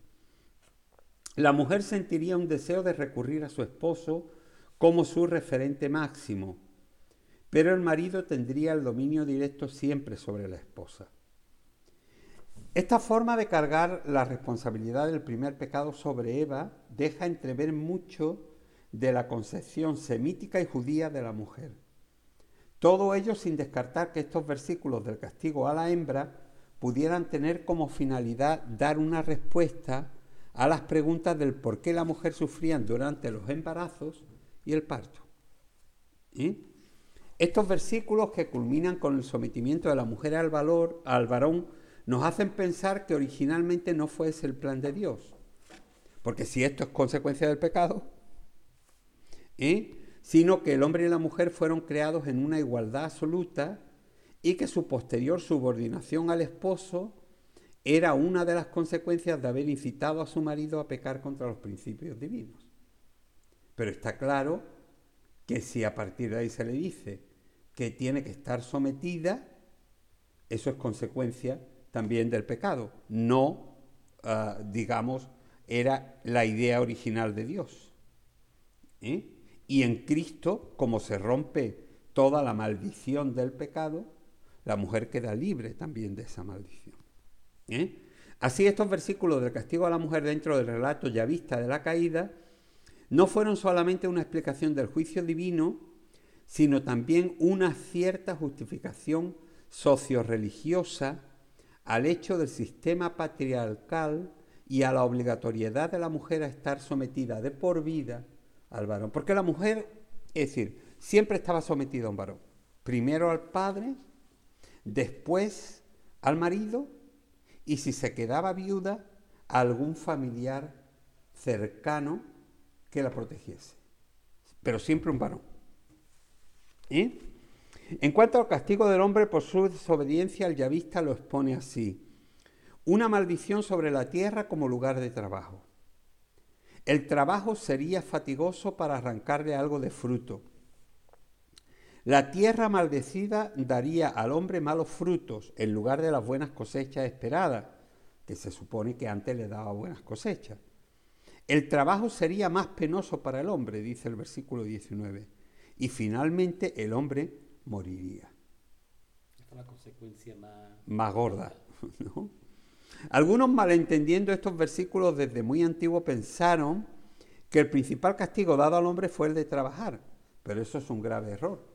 La mujer sentiría un deseo de recurrir a su esposo como su referente máximo, pero el marido tendría el dominio directo siempre sobre la esposa. Esta forma de cargar la responsabilidad del primer pecado sobre Eva deja entrever mucho de la concepción semítica y judía de la mujer. Todo ello sin descartar que estos versículos del castigo a la hembra pudieran tener como finalidad dar una respuesta a las preguntas del por qué la mujer sufría durante los embarazos y el parto. Estos versículos que culminan con el sometimiento de la mujer al, valor, al varón nos hacen pensar que originalmente no fue ese el plan de Dios. Porque si esto es consecuencia del pecado, ¿eh? sino que el hombre y la mujer fueron creados en una igualdad absoluta y que su posterior subordinación al esposo era una de las consecuencias de haber incitado a su marido a pecar contra los principios divinos. Pero está claro que si a partir de ahí se le dice que tiene que estar sometida, eso es consecuencia también del pecado, no ah, digamos, era la idea original de Dios. ¿eh? Y en Cristo, como se rompe toda la maldición del pecado, la mujer queda libre también de esa maldición. ¿Eh? Así estos versículos del castigo a la mujer dentro del relato ya vista de la caída no fueron solamente una explicación del juicio divino, sino también una cierta justificación socio-religiosa al hecho del sistema patriarcal y a la obligatoriedad de la mujer a estar sometida de por vida al varón. Porque la mujer, es decir, siempre estaba sometida a un varón. Primero al padre, después al marido y si se quedaba viuda, algún familiar cercano que la protegiese. Pero siempre un varón. ¿Eh? En cuanto al castigo del hombre por su desobediencia, el yavista lo expone así. Una maldición sobre la tierra como lugar de trabajo. El trabajo sería fatigoso para arrancarle algo de fruto. La tierra maldecida daría al hombre malos frutos en lugar de las buenas cosechas esperadas, que se supone que antes le daba buenas cosechas. El trabajo sería más penoso para el hombre, dice el versículo 19, y finalmente el hombre moriría. Esta es la consecuencia más, Más gorda. ¿no? Algunos malentendiendo estos versículos desde muy antiguo pensaron que el principal castigo dado al hombre fue el de trabajar, pero eso es un grave error,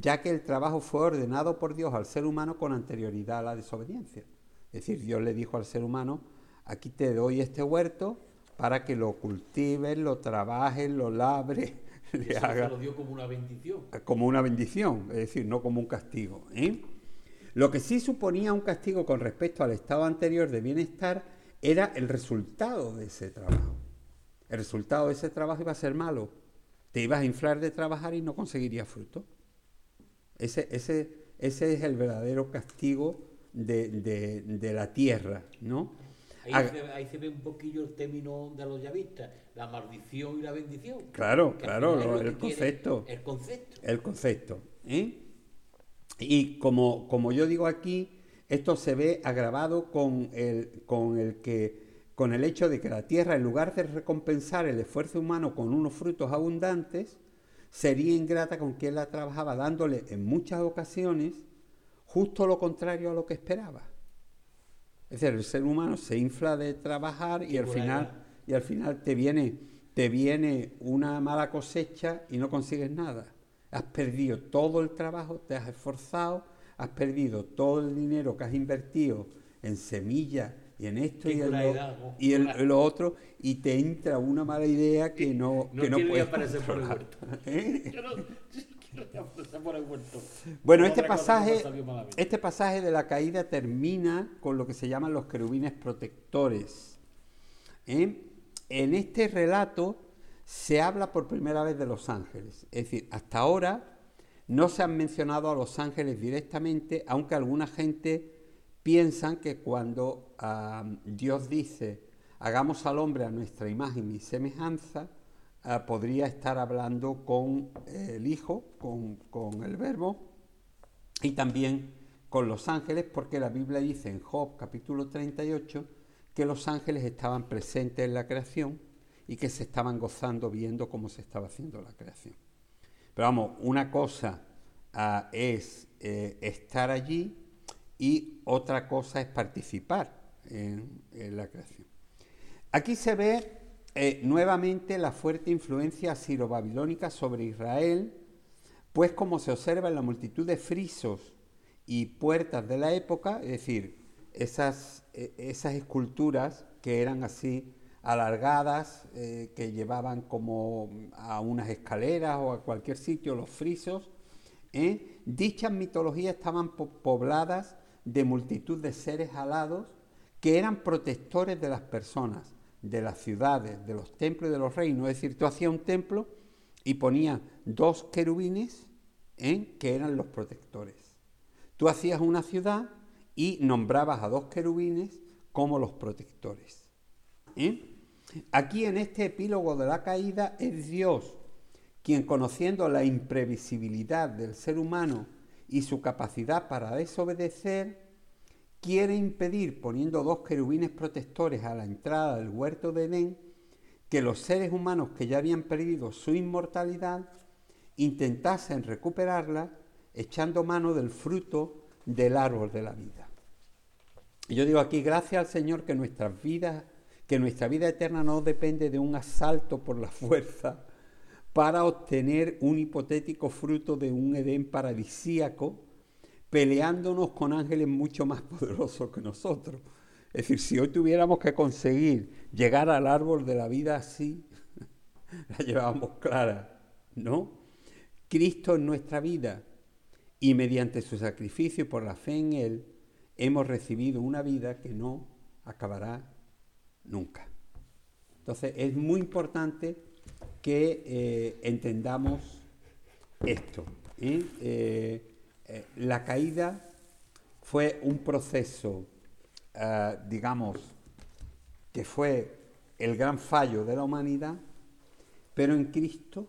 ya que el trabajo fue ordenado por Dios al ser humano con anterioridad a la desobediencia. Es decir, Dios le dijo al ser humano, aquí te doy este huerto para que lo cultives, lo trabajes, lo labres, le Eso se hagas lo dio como una bendición. como una bendición, es decir, no como un castigo. ¿eh? Lo que sí suponía un castigo con respecto al estado anterior de bienestar era el resultado de ese trabajo. El resultado de ese trabajo iba a ser malo. Te ibas a inflar de trabajar y no conseguirías fruto. Ese, ese, ese es el verdadero castigo de, de- de la tierra, ¿no? Ahí, se, ahí se ve un poquillo el término de los yavistas, la maldición y la bendición. Claro, claro, lo- el concepto. El concepto. el concepto. ¿eh? Y como, como yo digo aquí, esto se ve agravado con el, con, el que, con el hecho de que la tierra, en lugar de recompensar el esfuerzo humano con unos frutos abundantes, sería ingrata con quien la trabajaba, dándole en muchas ocasiones justo lo contrario a lo que esperaba. Es decir, el ser humano se infla de trabajar y al final, y al final te viene, te viene una mala cosecha y no consigues nada. Has perdido todo el trabajo, te has esforzado, has perdido todo el dinero que has invertido en semillas y en esto y en lo, otro, y te entra una mala idea que no, No que no puedes aparecer por el controlar. ¿Eh? Yo no quiero ni aparecer por el huerto. Bueno, este pasaje, este pasaje de la caída termina con lo que se llaman los querubines protectores. ¿eh? En este relato se habla por primera vez de los ángeles. Es decir, hasta ahora no se han mencionado a los ángeles directamente, aunque alguna gente piensan que cuando Dios dice, hagamos al hombre a nuestra imagen y semejanza, ah, podría estar hablando con el Hijo, con, con el Verbo, y también con los ángeles, porque la Biblia dice en Job capítulo 38 que los ángeles estaban presentes en la creación y que se estaban gozando viendo cómo se estaba haciendo la creación. Pero vamos, una cosa ah, es eh, estar allí y otra cosa es participar en, la creación. Aquí se ve eh, nuevamente la fuerte influencia asiro-babilónica sobre Israel, pues como se observa en la multitud de frisos y puertas de la época, es decir, esas, eh, esas esculturas que eran así alargadas, eh, que llevaban como a unas escaleras o a cualquier sitio los frisos, ¿eh? dichas mitologías estaban po- pobladas de multitud de seres alados que eran protectores de las personas, de las ciudades, de los templos y de los reinos. Es decir, tú hacías un templo y ponías dos querubines ¿eh? que eran los protectores. Tú hacías una ciudad y nombrabas a dos querubines como los protectores. ¿eh? Aquí en este epílogo de la caída es Dios quien conociendo la imprevisibilidad del ser humano y su capacidad para desobedecer, quiere impedir, poniendo dos querubines protectores a la entrada del huerto de Edén, que los seres humanos que ya habían perdido su inmortalidad intentasen recuperarla echando mano del fruto del árbol de la vida. Y yo digo aquí, gracias al Señor que nuestras vidas, que nuestra vida eterna no depende de un asalto por la fuerza para obtener un hipotético fruto de un Edén paradisíaco, peleándonos con ángeles mucho más poderosos que nosotros. Es decir, si hoy tuviéramos que conseguir llegar al árbol de la vida así, la llevábamos clara, ¿no? Cristo en nuestra vida y mediante su sacrificio y por la fe en Él hemos recibido una vida que no acabará nunca. Entonces es muy importante que eh, entendamos esto. ¿eh? Eh, la caída fue un proceso, ah, digamos, que fue el gran fallo de la humanidad, pero en Cristo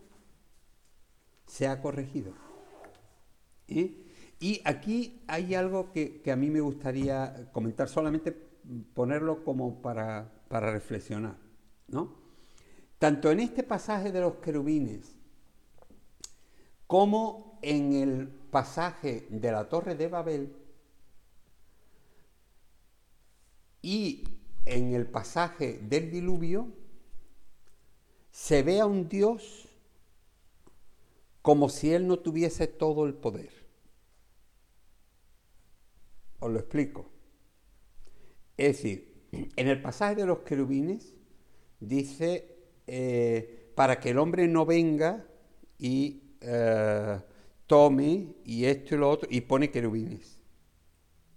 se ha corregido. Y aquí hay algo que, que a mí me gustaría comentar, solamente ponerlo como para, para reflexionar. ¿no? Tanto en este pasaje de los querubines como en el pasaje de la Torre de Babel y en el pasaje del diluvio, se ve a un Dios como si Él no tuviese todo el poder. Os lo explico. Es decir, en el pasaje de los querubines dice, eh, para que el hombre no venga y eh, tome y esto y lo otro, y pone querubines.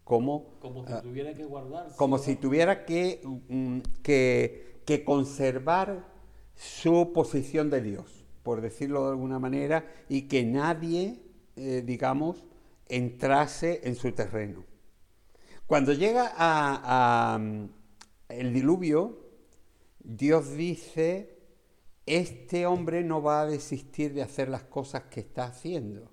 Como, Como si tuviera que guardarse. como si tuviera que, mm, que, que conservar su posición de Dios, por decirlo de alguna manera, y que nadie, eh, digamos, entrase en su terreno. Cuando llega a, a, mm, el diluvio, Dios dice, este hombre no va a desistir de hacer las cosas que está haciendo.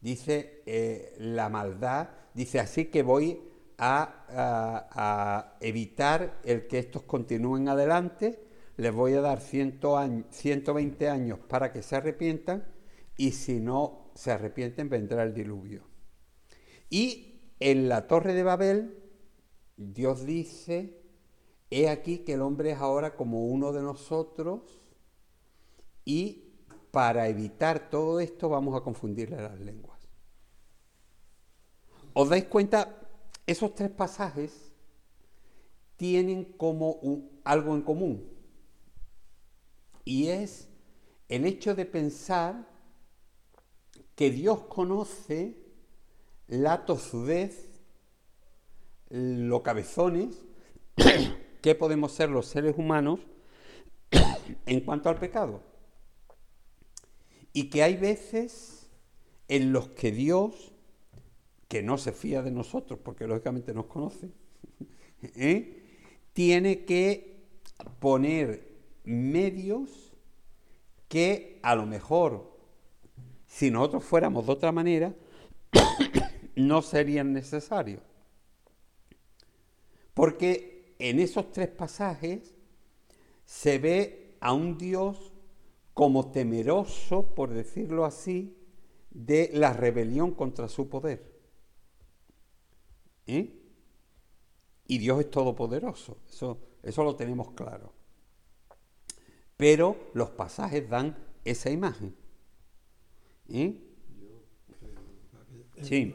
Dice eh, la maldad, dice así que voy a, a- a evitar el que estos continúen adelante, les voy a dar 100 años, 120 años para que se arrepientan y si no se arrepienten vendrá el diluvio. Y en la torre de Babel, Dios dice, he aquí que el hombre es ahora como uno de nosotros y para evitar todo esto vamos a confundirle las lenguas. ¿Os dais cuenta? Esos tres pasajes tienen como algo en común y es el hecho de pensar que Dios conoce la tozudez, lo cabezones que podemos ser los seres humanos en cuanto al pecado. Y que hay veces en los que Dios, que no se fía de nosotros, porque lógicamente nos conoce, ¿eh? tiene que poner medios que a lo mejor, si nosotros fuéramos de otra manera, no serían necesarios. Porque en esos tres pasajes se ve a un Dios como temeroso, por decirlo así, de la rebelión contra su poder. ¿Eh? Y Dios es todopoderoso, eso, eso lo tenemos claro. Pero los pasajes dan esa imagen. ¿Eh? Sí, sí.